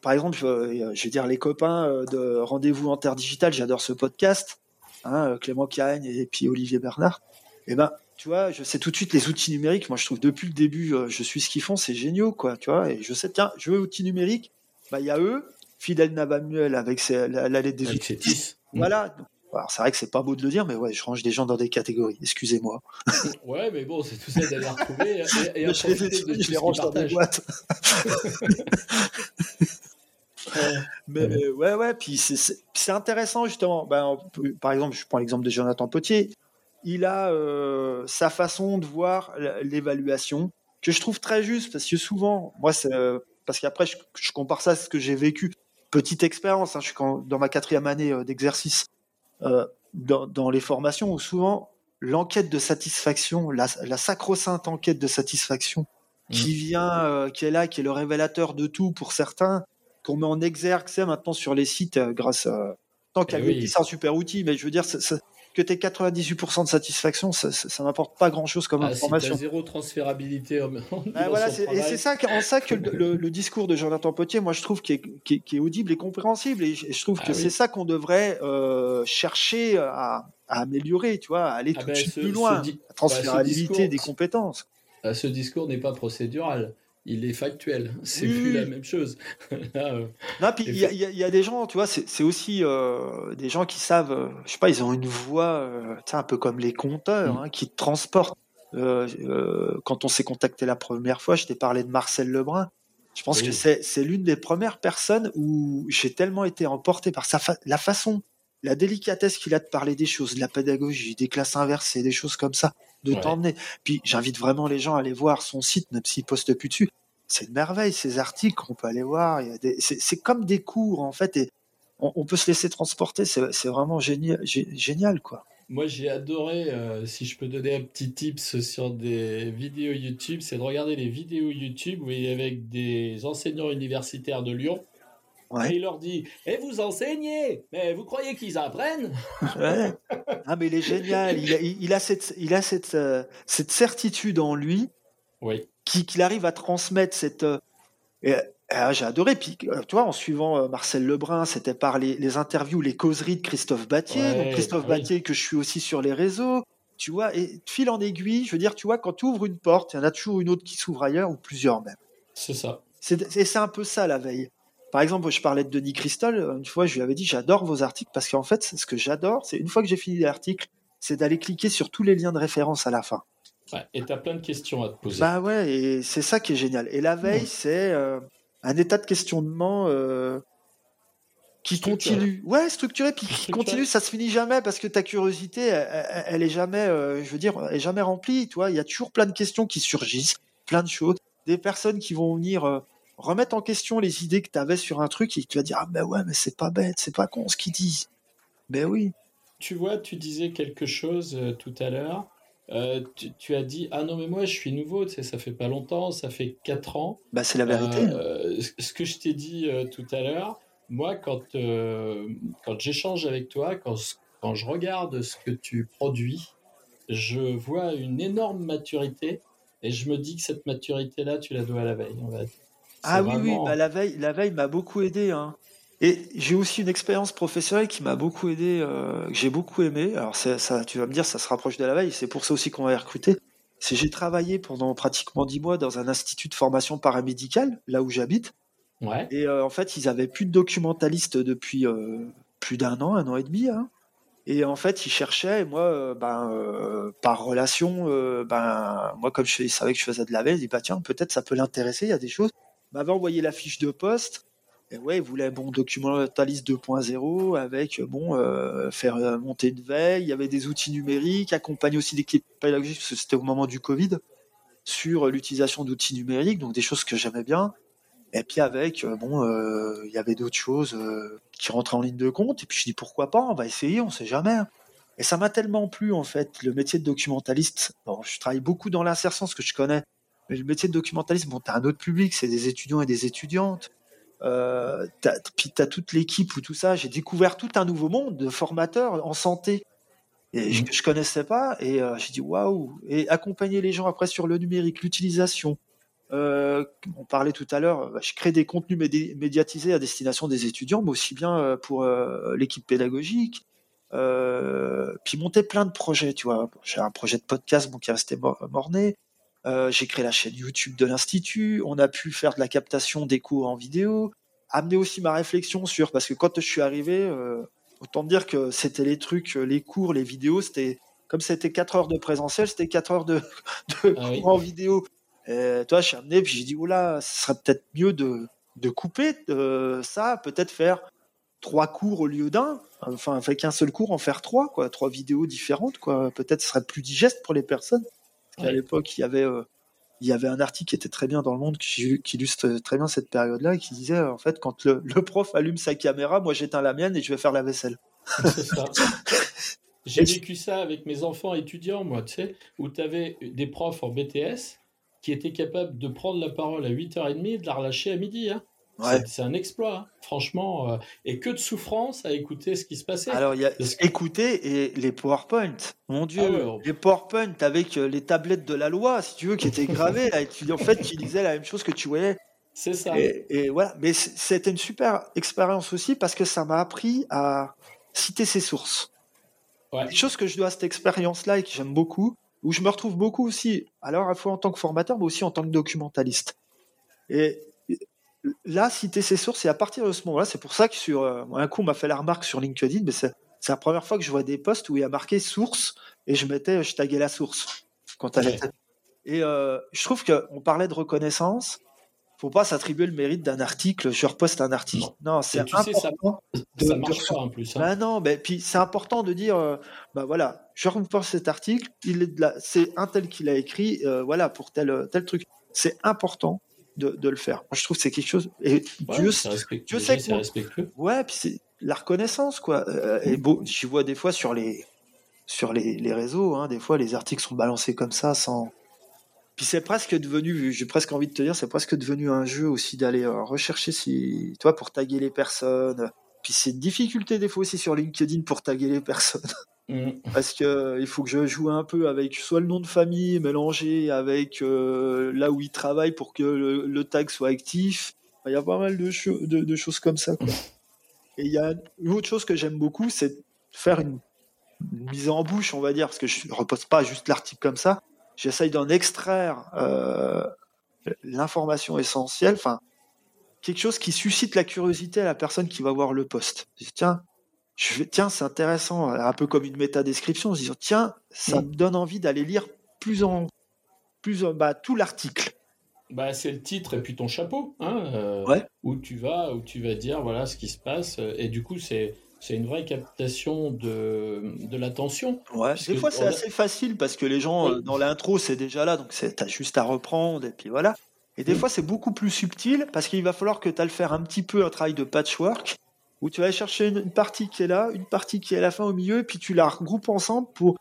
par exemple, euh, je vais dire les copains euh, de Rendez-vous en Terre Digitale, j'adore ce podcast, hein, euh, Clément Cagne et puis Olivier Bernard. Et eh ben, tu vois, je sais tout de suite les outils numériques. Moi, je trouve depuis le début, je suis ce qu'ils font, c'est génial, quoi, tu vois. Et je sais, tiens, je veux outils numériques. Bah, il y a eux, Fidel Navamuel avec la, lettre des outils. Voilà. C'est vrai que c'est pas beau de le dire, mais ouais, je range des gens dans des catégories. Excusez-moi. <laughs> Ouais, mais bon, c'est tout ça d'aller retrouver et, et à <laughs> je les, je les range dans des boîtes. <laughs> mais ouais, ouais, puis c'est intéressant justement. Ben, par exemple, je prends l'exemple de Jonathan Potier. Il a euh, sa façon de voir l'évaluation que je trouve très juste parce que souvent, moi, c'est euh, parce qu'après, je, compare ça à ce que j'ai vécu. Petite expérience, hein, je suis dans ma quatrième année euh, d'exercice dans, dans, les formations où souvent l'enquête de satisfaction, la, la sacro-sainte enquête de satisfaction qui mmh. vient, qui est là, qui est le révélateur de tout pour certains, qu'on met en exergue, c'est maintenant sur les sites euh, grâce à. Tant eh qu'à c'est un super outil, mais je veux dire, que tu aies 98% de satisfaction, ça, ça, n'apporte pas grand-chose comme ah, information. Si zéro transférabilité. <laughs> Ah, voilà, et c'est ça, en ça que le, discours de Jonathan Potier, moi, je trouve qui est, audible et compréhensible, et je, trouve ah que c'est ça qu'on devrait euh, chercher à, améliorer, tu vois, à aller tout de ben, suite plus loin, la bah, transférabilité des compétences. Ce discours n'est pas procédural il est factuel. <laughs> C'est plus la même chose. <laughs> Euh, non, puis il y, y, a des gens, tu vois, c'est aussi euh, des gens qui savent, euh, je sais pas, ils ont une voix, un peu comme les conteurs, mm. hein, qui te transportent. quand on s'est contacté la première fois, je t'ai parlé de Marcel Lebrun. Je pense que c'est l'une des premières personnes où j'ai tellement été emporté par sa la façon, la délicatesse qu'il a de parler des choses, de la pédagogie, des classes inversées, des choses comme ça de t'emmener. Puis j'invite vraiment les gens à aller voir son site, même s'il poste plus dessus. C'est une merveille, ces articles, on peut aller voir. C'est comme des cours, en fait, et on, peut se laisser transporter. C'est vraiment génial, génial, quoi. Moi, j'ai adoré, euh, si je peux donner un petit tips sur des vidéos YouTube, c'est de regarder les vidéos YouTube avec des enseignants universitaires de Lyon et il leur dit Et vous enseignez Mais vous croyez qu'ils apprennent? Ah, mais il est génial. Il a, cette, il a cette, euh, cette certitude en lui oui. qu'il arrive à transmettre cette. Euh, ah, j'ai adoré. Puis, euh, tu vois, en suivant Marcel Lebrun, c'était par les, interviews, les causeries de Christophe Battier. Donc, Christophe ah Battier, que je suis aussi sur les réseaux. Tu vois, et fil en aiguille, je veux dire, tu vois, quand tu ouvres une porte, il y en a toujours une autre qui s'ouvre ailleurs, ou plusieurs même. C'est ça. C'est un peu ça la veille. Par exemple, je parlais de Denis Christol, une fois je lui avais dit j'adore vos articles parce qu'en fait, ce que j'adore, c'est une fois que j'ai fini l'article, c'est d'aller cliquer sur tous les liens de référence à la fin. Ouais, et tu as plein de questions à te poser. Bah ouais, et c'est ça qui est génial. Et la veille, c'est. Euh, un état de questionnement euh, qui continue. Ouais, structuré, puis qui continue, ça se finit jamais parce que ta curiosité, elle, est jamais, euh, je veux dire, elle est jamais remplie. Tu vois, il y a toujours plein de questions qui surgissent, plein de choses, des personnes qui vont venir remettre en question les idées que tu avais sur un truc et tu vas dire ah ben ouais, mais c'est pas bête, c'est pas con ce qu'ils disent. Ben oui. Tu vois, tu disais quelque chose euh, tout à l'heure. tu, as dit ah non mais moi je suis nouveau tu sais ça fait pas longtemps ça fait 4 ans bah c'est la vérité ce que je t'ai dit tout à l'heure moi, quand, euh, quand j'échange avec toi, quand, quand je regarde ce que tu produis, je vois une énorme maturité et je me dis que cette maturité-là, tu la dois à la veille. Ah oui, oui, bah, la veille, la veille m'a beaucoup aidé. Hein. Et j'ai aussi une expérience professionnelle qui m'a beaucoup aidé, euh, que j'ai beaucoup aimé. Alors ça, tu vas me dire, ça se rapproche de la veille. C'est pour ça aussi qu'on va recruter. C'est j'ai travaillé pendant pratiquement dix mois dans un institut de formation paramédicale, là où j'habite. Et euh, en fait, ils avaient plus de documentalistes depuis euh, plus d'un an, un an et demi. Hein. Et en fait, ils cherchaient, et moi, ben, par relation, ben, moi, comme je savais que je faisais de la veille, je dis, bah, tiens, peut-être ça peut l'intéresser, il y a des choses. Ils m'avaient envoyé la fiche de poste. Et ouais, ils voulaient bon documentaliste 2.0 avec bon faire monter une veille. Il y avait des outils numériques, accompagner aussi l'équipe pédagogique parce que c'était au moment du Covid sur l'utilisation d'outils numériques, donc des choses que j'aimais bien. Et puis avec, euh, bon, euh, il y avait d'autres choses euh, qui rentraient en ligne de compte. Et puis je dis pourquoi pas, on va essayer, on sait jamais. Et ça m'a tellement plu en fait, le métier de documentaliste. Bon, je travaille beaucoup dans l'insertion, ce que je connais. Mais le métier de documentaliste, bon, t'as un autre public, c'est des étudiants et des étudiantes. Euh, as, puis t'as toute l'équipe ou tout ça. J'ai découvert tout un nouveau monde de formateurs en santé et je, mmh. je connaissais pas. Et j'ai dit waouh. Et accompagner les gens après sur le numérique, l'utilisation, euh, on parlait tout à l'heure, bah, je crée des contenus médiatisés à destination des étudiants, mais aussi bien euh, pour euh, l'équipe pédagogique. puis monter plein de projets, tu vois. J'ai un projet de podcast bon, qui est resté morné. J'ai créé la chaîne YouTube de l'Institut. On a pu faire de la captation des cours en vidéo. Amener aussi ma réflexion sur, parce que quand je suis arrivé, autant dire que c'était les trucs, les cours, les vidéos, c'était comme c'était 4 heures de présentiel, c'était 4 heures de, ah cours en vidéo. Et toi, je suis amené, puis j'ai dit, oula, ce serait peut-être mieux de, de couper euh, ça, peut-être faire trois cours au lieu d'un, enfin, avec un seul cours, en faire trois, quoi, trois vidéos différentes, quoi. Peut-être ce serait plus digeste pour les personnes. Qu'à l'époque, il y avait, euh, il y avait un article qui était très bien dans le monde, qui, qui illustre très bien cette période-là, et qui disait, en fait, quand le, le, prof allume sa caméra, moi j'éteins la mienne et je vais faire la vaisselle. C'est ça. <laughs> J'ai vécu ça avec mes enfants étudiants, moi, tu sais, où tu avais des profs en BTS qui était capable de prendre la parole à 8h30 et de la relâcher à midi. Hein. C'est un exploit, hein. franchement. Euh, et que de souffrance à écouter ce qui se passait. Alors, il y a écouter et les PowerPoint. Mon Dieu, ah les PowerPoint avec euh, les tablettes de la loi, si tu veux, qui étaient gravées. là, et tu, en fait, tu disais la même chose que tu voyais. C'est ça. Et, voilà. Mais c'était une super expérience aussi parce que ça m'a appris à citer ses sources. Ouais. Une chose que je dois à cette expérience-là et que j'aime beaucoup, où je me retrouve beaucoup aussi, alors à la fois en tant que formateur, mais aussi en tant que documentaliste. Et là, citer ces sources, et à partir de ce moment-là, c'est pour ça que sur euh, un coup, on m'a fait la remarque sur LinkedIn, mais c'est la première fois que je vois des posts où il y a marqué source, et je mettais, je taguais la source quand elle était. Et euh, je trouve qu'on parlait de reconnaissance, faut pas s'attribuer le mérite d'un article. Je reposte un article. Non, c'est important. Sais, ça, marche pas en plus. Hein. Bah non, mais puis c'est important de dire, euh, bah voilà, je reposte cet article. Il est c'est un tel qui l'a écrit, euh, voilà pour tel tel truc. C'est important de, de, le faire. Moi, je trouve que c'est quelque chose. Et Dieu, Dieu sait que. Ouais, puis c'est la reconnaissance quoi. Euh, et bon, je vois des fois sur les sur les, les réseaux, hein, des fois les articles sont balancés comme ça sans puis c'est presque devenu, j'ai presque envie de te dire, c'est presque devenu un jeu aussi d'aller euh, rechercher si, toi, pour taguer les personnes. Puis c'est une difficulté des fois aussi sur LinkedIn pour taguer les personnes. <laughs> Mm. Parce que il faut que je joue un peu avec soit le nom de famille mélangé avec euh, là où il travaille pour que le, tag soit actif. Il y a pas mal de, de, choses comme ça. Et il y a une autre chose que j'aime beaucoup, c'est faire une, mise en bouche, on va dire, parce que je ne repose pas juste l'article comme ça j'essaye d'en extraire euh, l'information essentielle, enfin quelque chose qui suscite la curiosité à la personne qui va voir le poste. Tiens, je vais, tiens, c'est intéressant, un peu comme une métadescription, se dire tiens, ça mm. me donne envie d'aller lire plus en plus bah, tout l'article. bah, c'est le titre et puis ton chapeau, hein, euh, Ouais. où tu vas, où tu vas dire voilà ce qui se passe. Et du coup, c'est c'est une vraie captation de, de l'attention. Ouais, des fois c'est a- assez facile parce que les gens Oui. euh, dans l'intro c'est déjà là, donc c'est- t'as juste à reprendre et puis voilà. Et des Mm. fois c'est beaucoup plus subtil parce qu'il va falloir que tu le faire un petit peu un travail de patchwork où tu vas chercher une, partie qui est là, une partie qui est à la fin au milieu, et puis tu la regroupes ensemble pour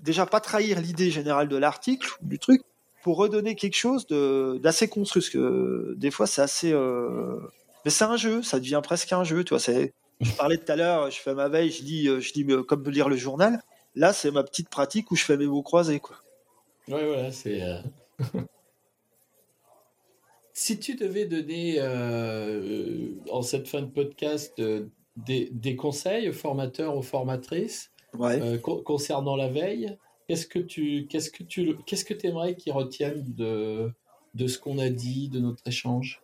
déjà pas trahir l'idée générale de l'article ou du truc, pour redonner quelque chose d'assez construit. Parce que des fois c'est assez, euh, mais c'est un jeu, ça devient presque un jeu, tu vois. Je parlais tout à l'heure, je fais ma veille, je lis, euh, je lis euh, comme lire le journal. Là, c'est ma petite pratique où je fais mes mots croisés, quoi. Ouais, voilà, c'est. <laughs> si tu devais donner euh, en cette fin de podcast euh, des, des conseils aux formateurs, aux formatrices Ouais. euh, con- concernant la veille, qu'est-ce que tu qu'est-ce que tu qu'est-ce que aimerais qu'ils retiennent de de ce qu'on a dit, de notre échange?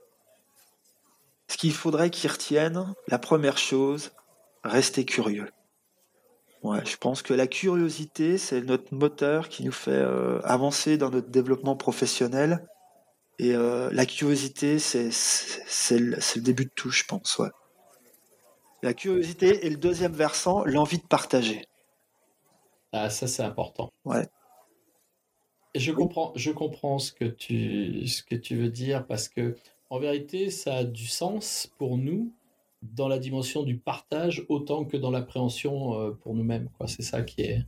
Ce qu'il faudrait qu'ils retiennent, la première chose, rester curieux. Ouais, je pense que la curiosité, c'est notre moteur qui nous fait euh, avancer dans notre développement professionnel. Et euh, la curiosité, c'est le, début de tout, je pense. Ouais. La curiosité et le deuxième versant, l'envie de partager. Ah, ça c'est important. Ouais. Et je comprends, je comprends ce que tu, ce que tu veux dire parce que en vérité, ça a du sens pour nous dans la dimension du partage autant que dans l'appréhension euh, pour nous-mêmes. C'est ça qui est,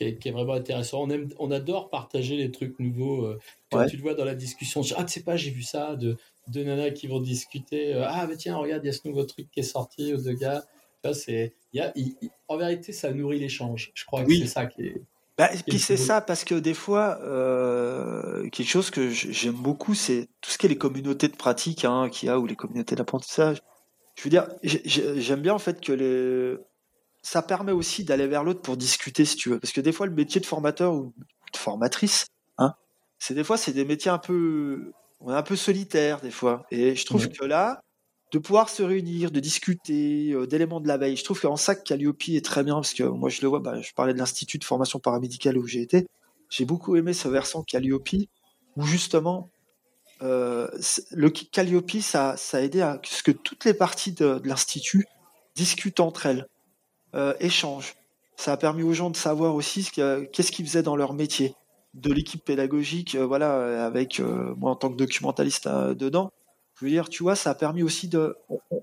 qui est, qui est vraiment intéressant. On aime, on adore partager les trucs nouveaux. euh, Comme Ouais. tu le vois dans la discussion, ah tu sais pas, j'ai vu ça de deux nanas qui vont discuter. euh, ah mais tiens, regarde, il y a ce nouveau truc qui est sorti ou deux gars. C'est, il y a, en vérité, ça nourrit l'échange. Je crois que Oui. c'est ça qui est. Bah, et puis c'est ça, parce que des fois, euh, quelque chose que j'aime beaucoup, c'est tout ce qui est les communautés de pratique hein, qu'il y a ou les communautés d'apprentissage. Je veux dire, j'ai- j'ai- j'aime bien en fait que les... ça permet aussi d'aller vers l'autre pour discuter, si tu veux. Parce que des fois, le métier de formateur ou de formatrice, hein, c'est des fois, c'est des métiers un peu, on est un peu solitaires des fois. Et je trouve que là, de pouvoir se réunir, de discuter euh, d'éléments de la veille. Je trouve qu'en ça, Calliope est très bien parce que moi, je le vois. Bah, je parlais de l'institut de formation paramédicale où j'ai été. J'ai beaucoup aimé ce versant Calliope où justement euh, le Calliope, ça, ça a aidé à ce que toutes les parties de, de l'institut discutent entre elles, euh, échangent. Ça a permis aux gens de savoir aussi ce que- qu'est-ce qu'ils faisaient dans leur métier, de l'équipe pédagogique, euh, voilà, euh, avec euh, moi en tant que documentaliste dedans. Je veux dire, tu vois, ça a permis aussi de,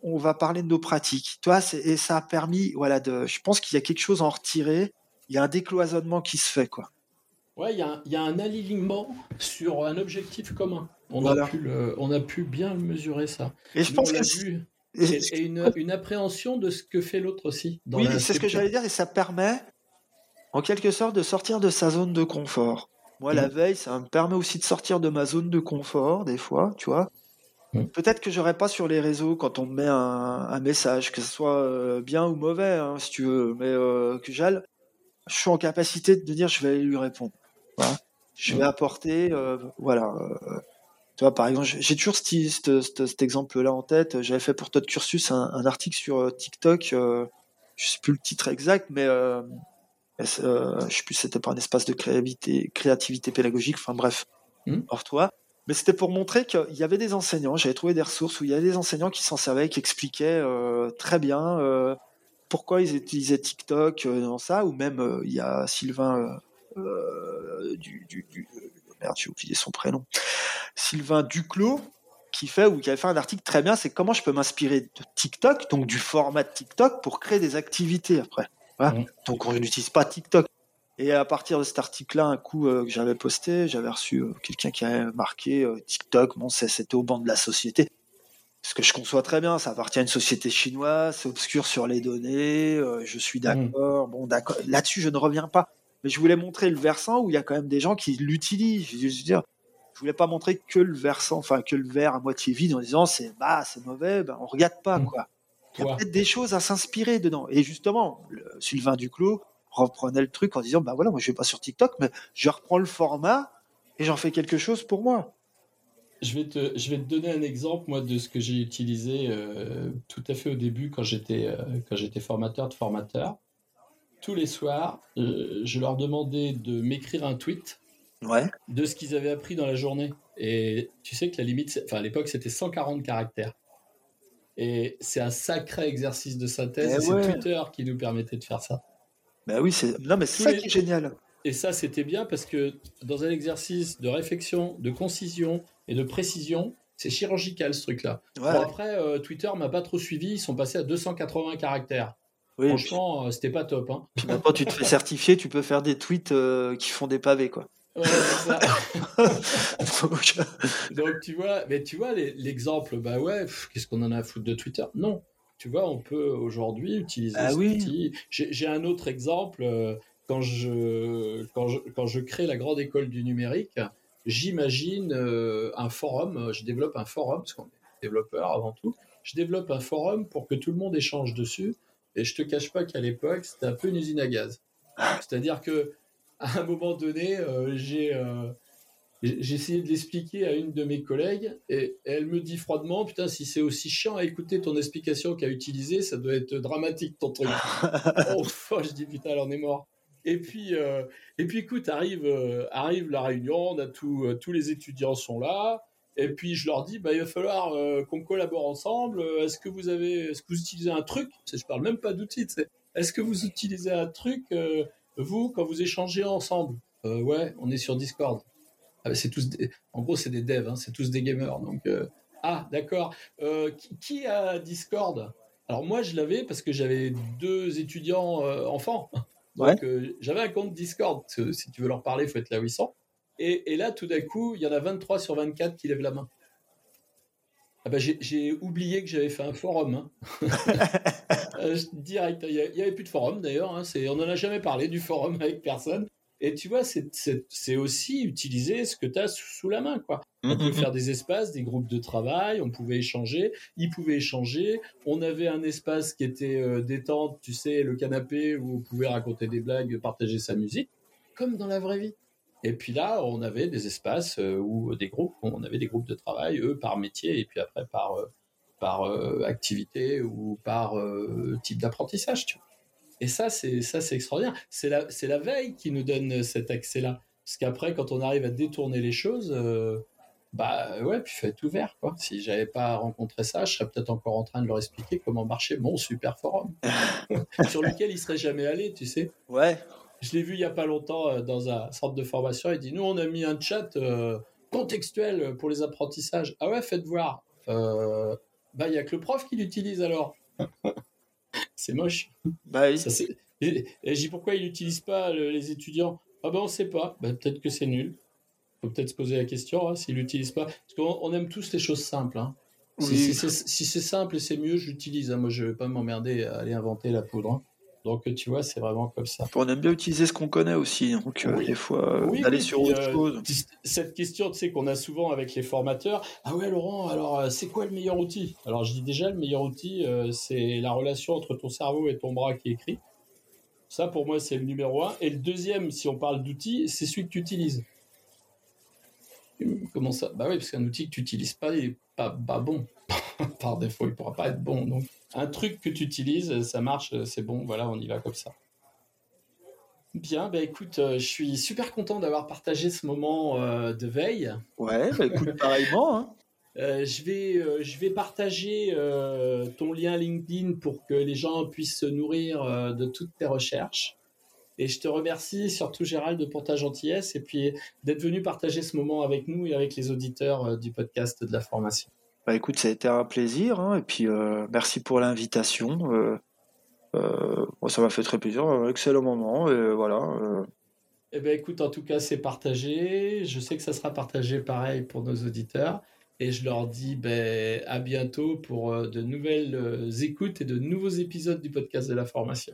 on, va parler de nos pratiques, tu vois, c'est- et ça a permis, voilà, de, je pense qu'il y a quelque chose à en retirer. Il y a un décloisonnement qui se fait, quoi. Ouais, il y, a un- il y a un alignement sur un objectif commun. On, Voilà. a, pu le- on a pu bien mesurer, ça. Et je pense que vu. Et- une, une appréhension de ce que fait l'autre aussi. dans Oui, c'est ce que j'allais dire, et ça permet, en quelque sorte, de sortir de sa zone de confort. Moi, la Mhm. veille, ça me permet aussi de sortir de ma zone de confort, des fois, tu vois. Mhm. Peut-être que j'aurais pas sur les réseaux quand on me met un, un message, que ce soit euh, bien ou mauvais, hein, si tu veux, mais euh, que j'aille, je suis en capacité de dire, je vais aller lui répondre. Voilà. Je vais Mhm. apporter, euh, voilà. Tu vois, par exemple, j'ai toujours cet, exemple-là en tête. J'avais fait pour Todd Cursus un, un article sur euh, TikTok. euh, je sais plus le titre exact, mais euh, euh, je sais plus. C'était pas un espace de créativité, créativité pédagogique. Enfin bref, Mhm. hors toi. Mais c'était pour montrer qu'il y avait des enseignants. J'avais trouvé des ressources où il y avait des enseignants qui s'en servaient, qui expliquaient euh, très bien euh, pourquoi ils utilisaient TikTok dans ça. Ou même il y a Sylvain euh, du, du, du- merde, j'ai oublié son prénom. Sylvain Duclos qui fait ou qui avait fait un article très bien, c'est comment je peux m'inspirer de TikTok, donc du format de TikTok pour créer des activités après. Voilà. Mhm. Donc on n'utilise pas TikTok. Et à partir de cet article-là, un coup euh, que j'avais posté, j'avais reçu euh, quelqu'un qui avait marqué euh, TikTok, bon, c'est- c'était au banc de la société. Ce que je conçois très bien, ça appartient à une société chinoise, c'est obscur sur les données, je suis d'accord, bon d'accord, là-dessus je ne reviens pas. Mais je voulais montrer le versant où il y a quand même des gens qui l'utilisent. Je veux dire, je voulais pas montrer que le versant, enfin que le verre à moitié vide en disant c'est bah c'est mauvais, ben on regarde pas Mm. quoi. Il y a peut-être des choses à s'inspirer dedans. Et justement, le- Sylvain Duclos reprenait le truc en disant bah voilà, moi je vais pas sur TikTok, mais je reprends le format et j'en fais quelque chose pour moi. Je vais, te, je vais te donner un exemple, moi, de ce que j'ai utilisé euh, tout à fait au début quand j'étais euh, quand j'étais formateur de formateurs. Tous les soirs, euh, je leur demandais de m'écrire un tweet Ouais. de ce qu'ils avaient appris dans la journée. Et tu sais que la limite, enfin à l'époque, c'était 140 caractères. Et c'est un sacré exercice de synthèse. Eh et c'est ouais. Twitter qui nous permettait de faire ça. Bah oui, c'est. Non, mais c'est Tous ça les- qui est génial. Et ça, c'était bien parce que dans un exercice de réflexion, de concision et de précision, c'est chirurgical ce truc-là. Ouais. Bon, après, euh, Twitter m'a pas trop suivi. Ils sont passés à 280 caractères. Oui, et puis, Franchement, euh, c'était pas top. Hein. puis maintenant, tu te fais certifier, tu peux faire des tweets euh, qui font des pavés, quoi. Ouais, ça. <laughs> Donc, Donc tu vois, mais tu vois l'exemple, bah ouais, qu'est-ce qu'on en a à foutre de Twitter? Non, tu vois, on peut aujourd'hui utiliser Ah oui. outil. J'ai un autre exemple euh, quand je quand je quand je crée la grande école du numérique, j'imagine euh, un forum. euh, Je développe un forum parce qu'on est développeur avant tout. Je développe un forum pour que tout le monde échange dessus. Et je te cache pas qu'à l'époque, c'était un peu une usine à gaz. C'est-à-dire que à un moment donné, euh, j'ai euh, j'ai essayé de l'expliquer à une de mes collègues et elle me dit froidement Putain, si c'est aussi chiant à écouter ton explication qu'à utiliser, ça doit être dramatique ton truc. <laughs> oh, je dis Putain, elle en est mort. Et puis, euh, et puis écoute, arrive, euh, arrive la réunion, on a tout, tous les étudiants sont là. Et puis je leur dis, bah, il va falloir euh, qu'on collabore ensemble. Est-ce que vous avez, est-ce que vous utilisez un truc? Je parle même pas d'outils. Est-ce que vous utilisez un truc euh, vous quand vous échangez ensemble? Euh, Ouais, on est sur Discord. Ah, bah, c'est tous, des- en gros, c'est des devs, hein, c'est tous des gamers. Donc, euh, ah, d'accord. Qui, qui a Discord? Alors moi, je l'avais parce que j'avais deux étudiants enfants. Donc, j'avais un compte Discord. Si tu veux leur parler, il faut être là où ils sont. Et, et là, tout d'un coup, il y en a 23 sur 24 qui lèvent la main. Ah bah, j'ai, oublié que j'avais fait un forum. hein. <laughs> Euh, direct, il n'y avait plus de forum d'ailleurs. hein, on n'en a jamais parlé du forum avec personne. Et tu vois, c'est, aussi utiliser ce que tu as sous, sous la main. Quoi. On Mhm. pouvait faire des espaces, des groupes de travail, on pouvait échanger, ils pouvaient échanger. On avait un espace qui était euh, détente, tu sais, le canapé où on pouvait raconter des blagues, partager sa musique, comme dans la vraie vie. Et puis là, on avait des espaces euh, où des groupes, on avait des groupes de travail, eux par métier et puis après par euh, par euh, activité ou par euh, type d'apprentissage. Tu vois. Et ça, c'est ça, c'est extraordinaire. C'est la c'est la veille qui nous donne cet accès-là. Parce qu'après, quand on arrive à détourner les choses, euh, bah ouais, puis faut être ouvert. Quoi. Si j'avais pas rencontré ça, je serais peut-être encore en train de leur expliquer comment marchait mon super forum, <laughs> sur lequel ils seraient jamais allés, tu sais. Ouais. Je l'ai vu il y a pas longtemps euh, dans un centre de formation. Il dit Nous, on a mis un chat euh, contextuel pour les apprentissages. Ah ouais, faites voir. Euh, bah, il y a que le prof qui l'utilise alors. <laughs> c'est moche. Bah oui. Ça, et, et je dis Pourquoi ils l'utilisent pas, le- les étudiants? Ah ben, on sait pas. Bah, peut-être que c'est nul. Faut peut-être se poser la question hein, s'ils l'utilisent pas. Parce qu'on on aime tous les choses simples. hein. Si, Oui. si c'est si c'est simple et c'est mieux, je l'utilise. hein. Moi, je vais pas m'emmerder à aller inventer la poudre. Donc, tu vois, c'est vraiment comme ça. On aime bien utiliser ce qu'on connaît aussi. Donc, euh, des fois, euh, Oui, d'aller oui, sur autre euh, chose. Cette question, tu sais, qu'on a souvent avec les formateurs. Ah ouais, Laurent, alors c'est quoi le meilleur outil? Alors je dis déjà, le meilleur outil, euh, c'est la relation entre ton cerveau et ton bras qui écrit. Ça, pour moi, c'est le numéro un. Et le deuxième, si on parle d'outil, c'est celui que tu utilises. Hum, Comment ça? Bah oui, parce qu'un outil que tu n'utilises pas, il n'est pas, pas bon. <laughs> Par défaut, il ne pourra pas être bon. Donc, un truc que tu utilises, ça marche, c'est bon, voilà, on y va comme ça. Bien, bah écoute, euh, je suis super content d'avoir partagé ce moment euh, de veille. Ouais, bah écoute, pareillement. Hein. <laughs> Euh, je, vais, je vais partager ton lien LinkedIn pour que les gens puissent se nourrir de toutes tes recherches. Et je te remercie surtout Gérald pour ta gentillesse et puis d'être venu partager ce moment avec nous et avec les auditeurs du podcast de la formation. Bah écoute, ça a été un plaisir. hein, et puis, euh, merci pour l'invitation. Euh, euh, ça m'a fait très plaisir. Excellent moment. Et voilà. Eh bien écoute, en tout cas c'est partagé. Je sais que ça sera partagé pareil pour nos auditeurs. Et je leur dis ben, à bientôt pour de nouvelles écoutes et de nouveaux épisodes du podcast de la formation.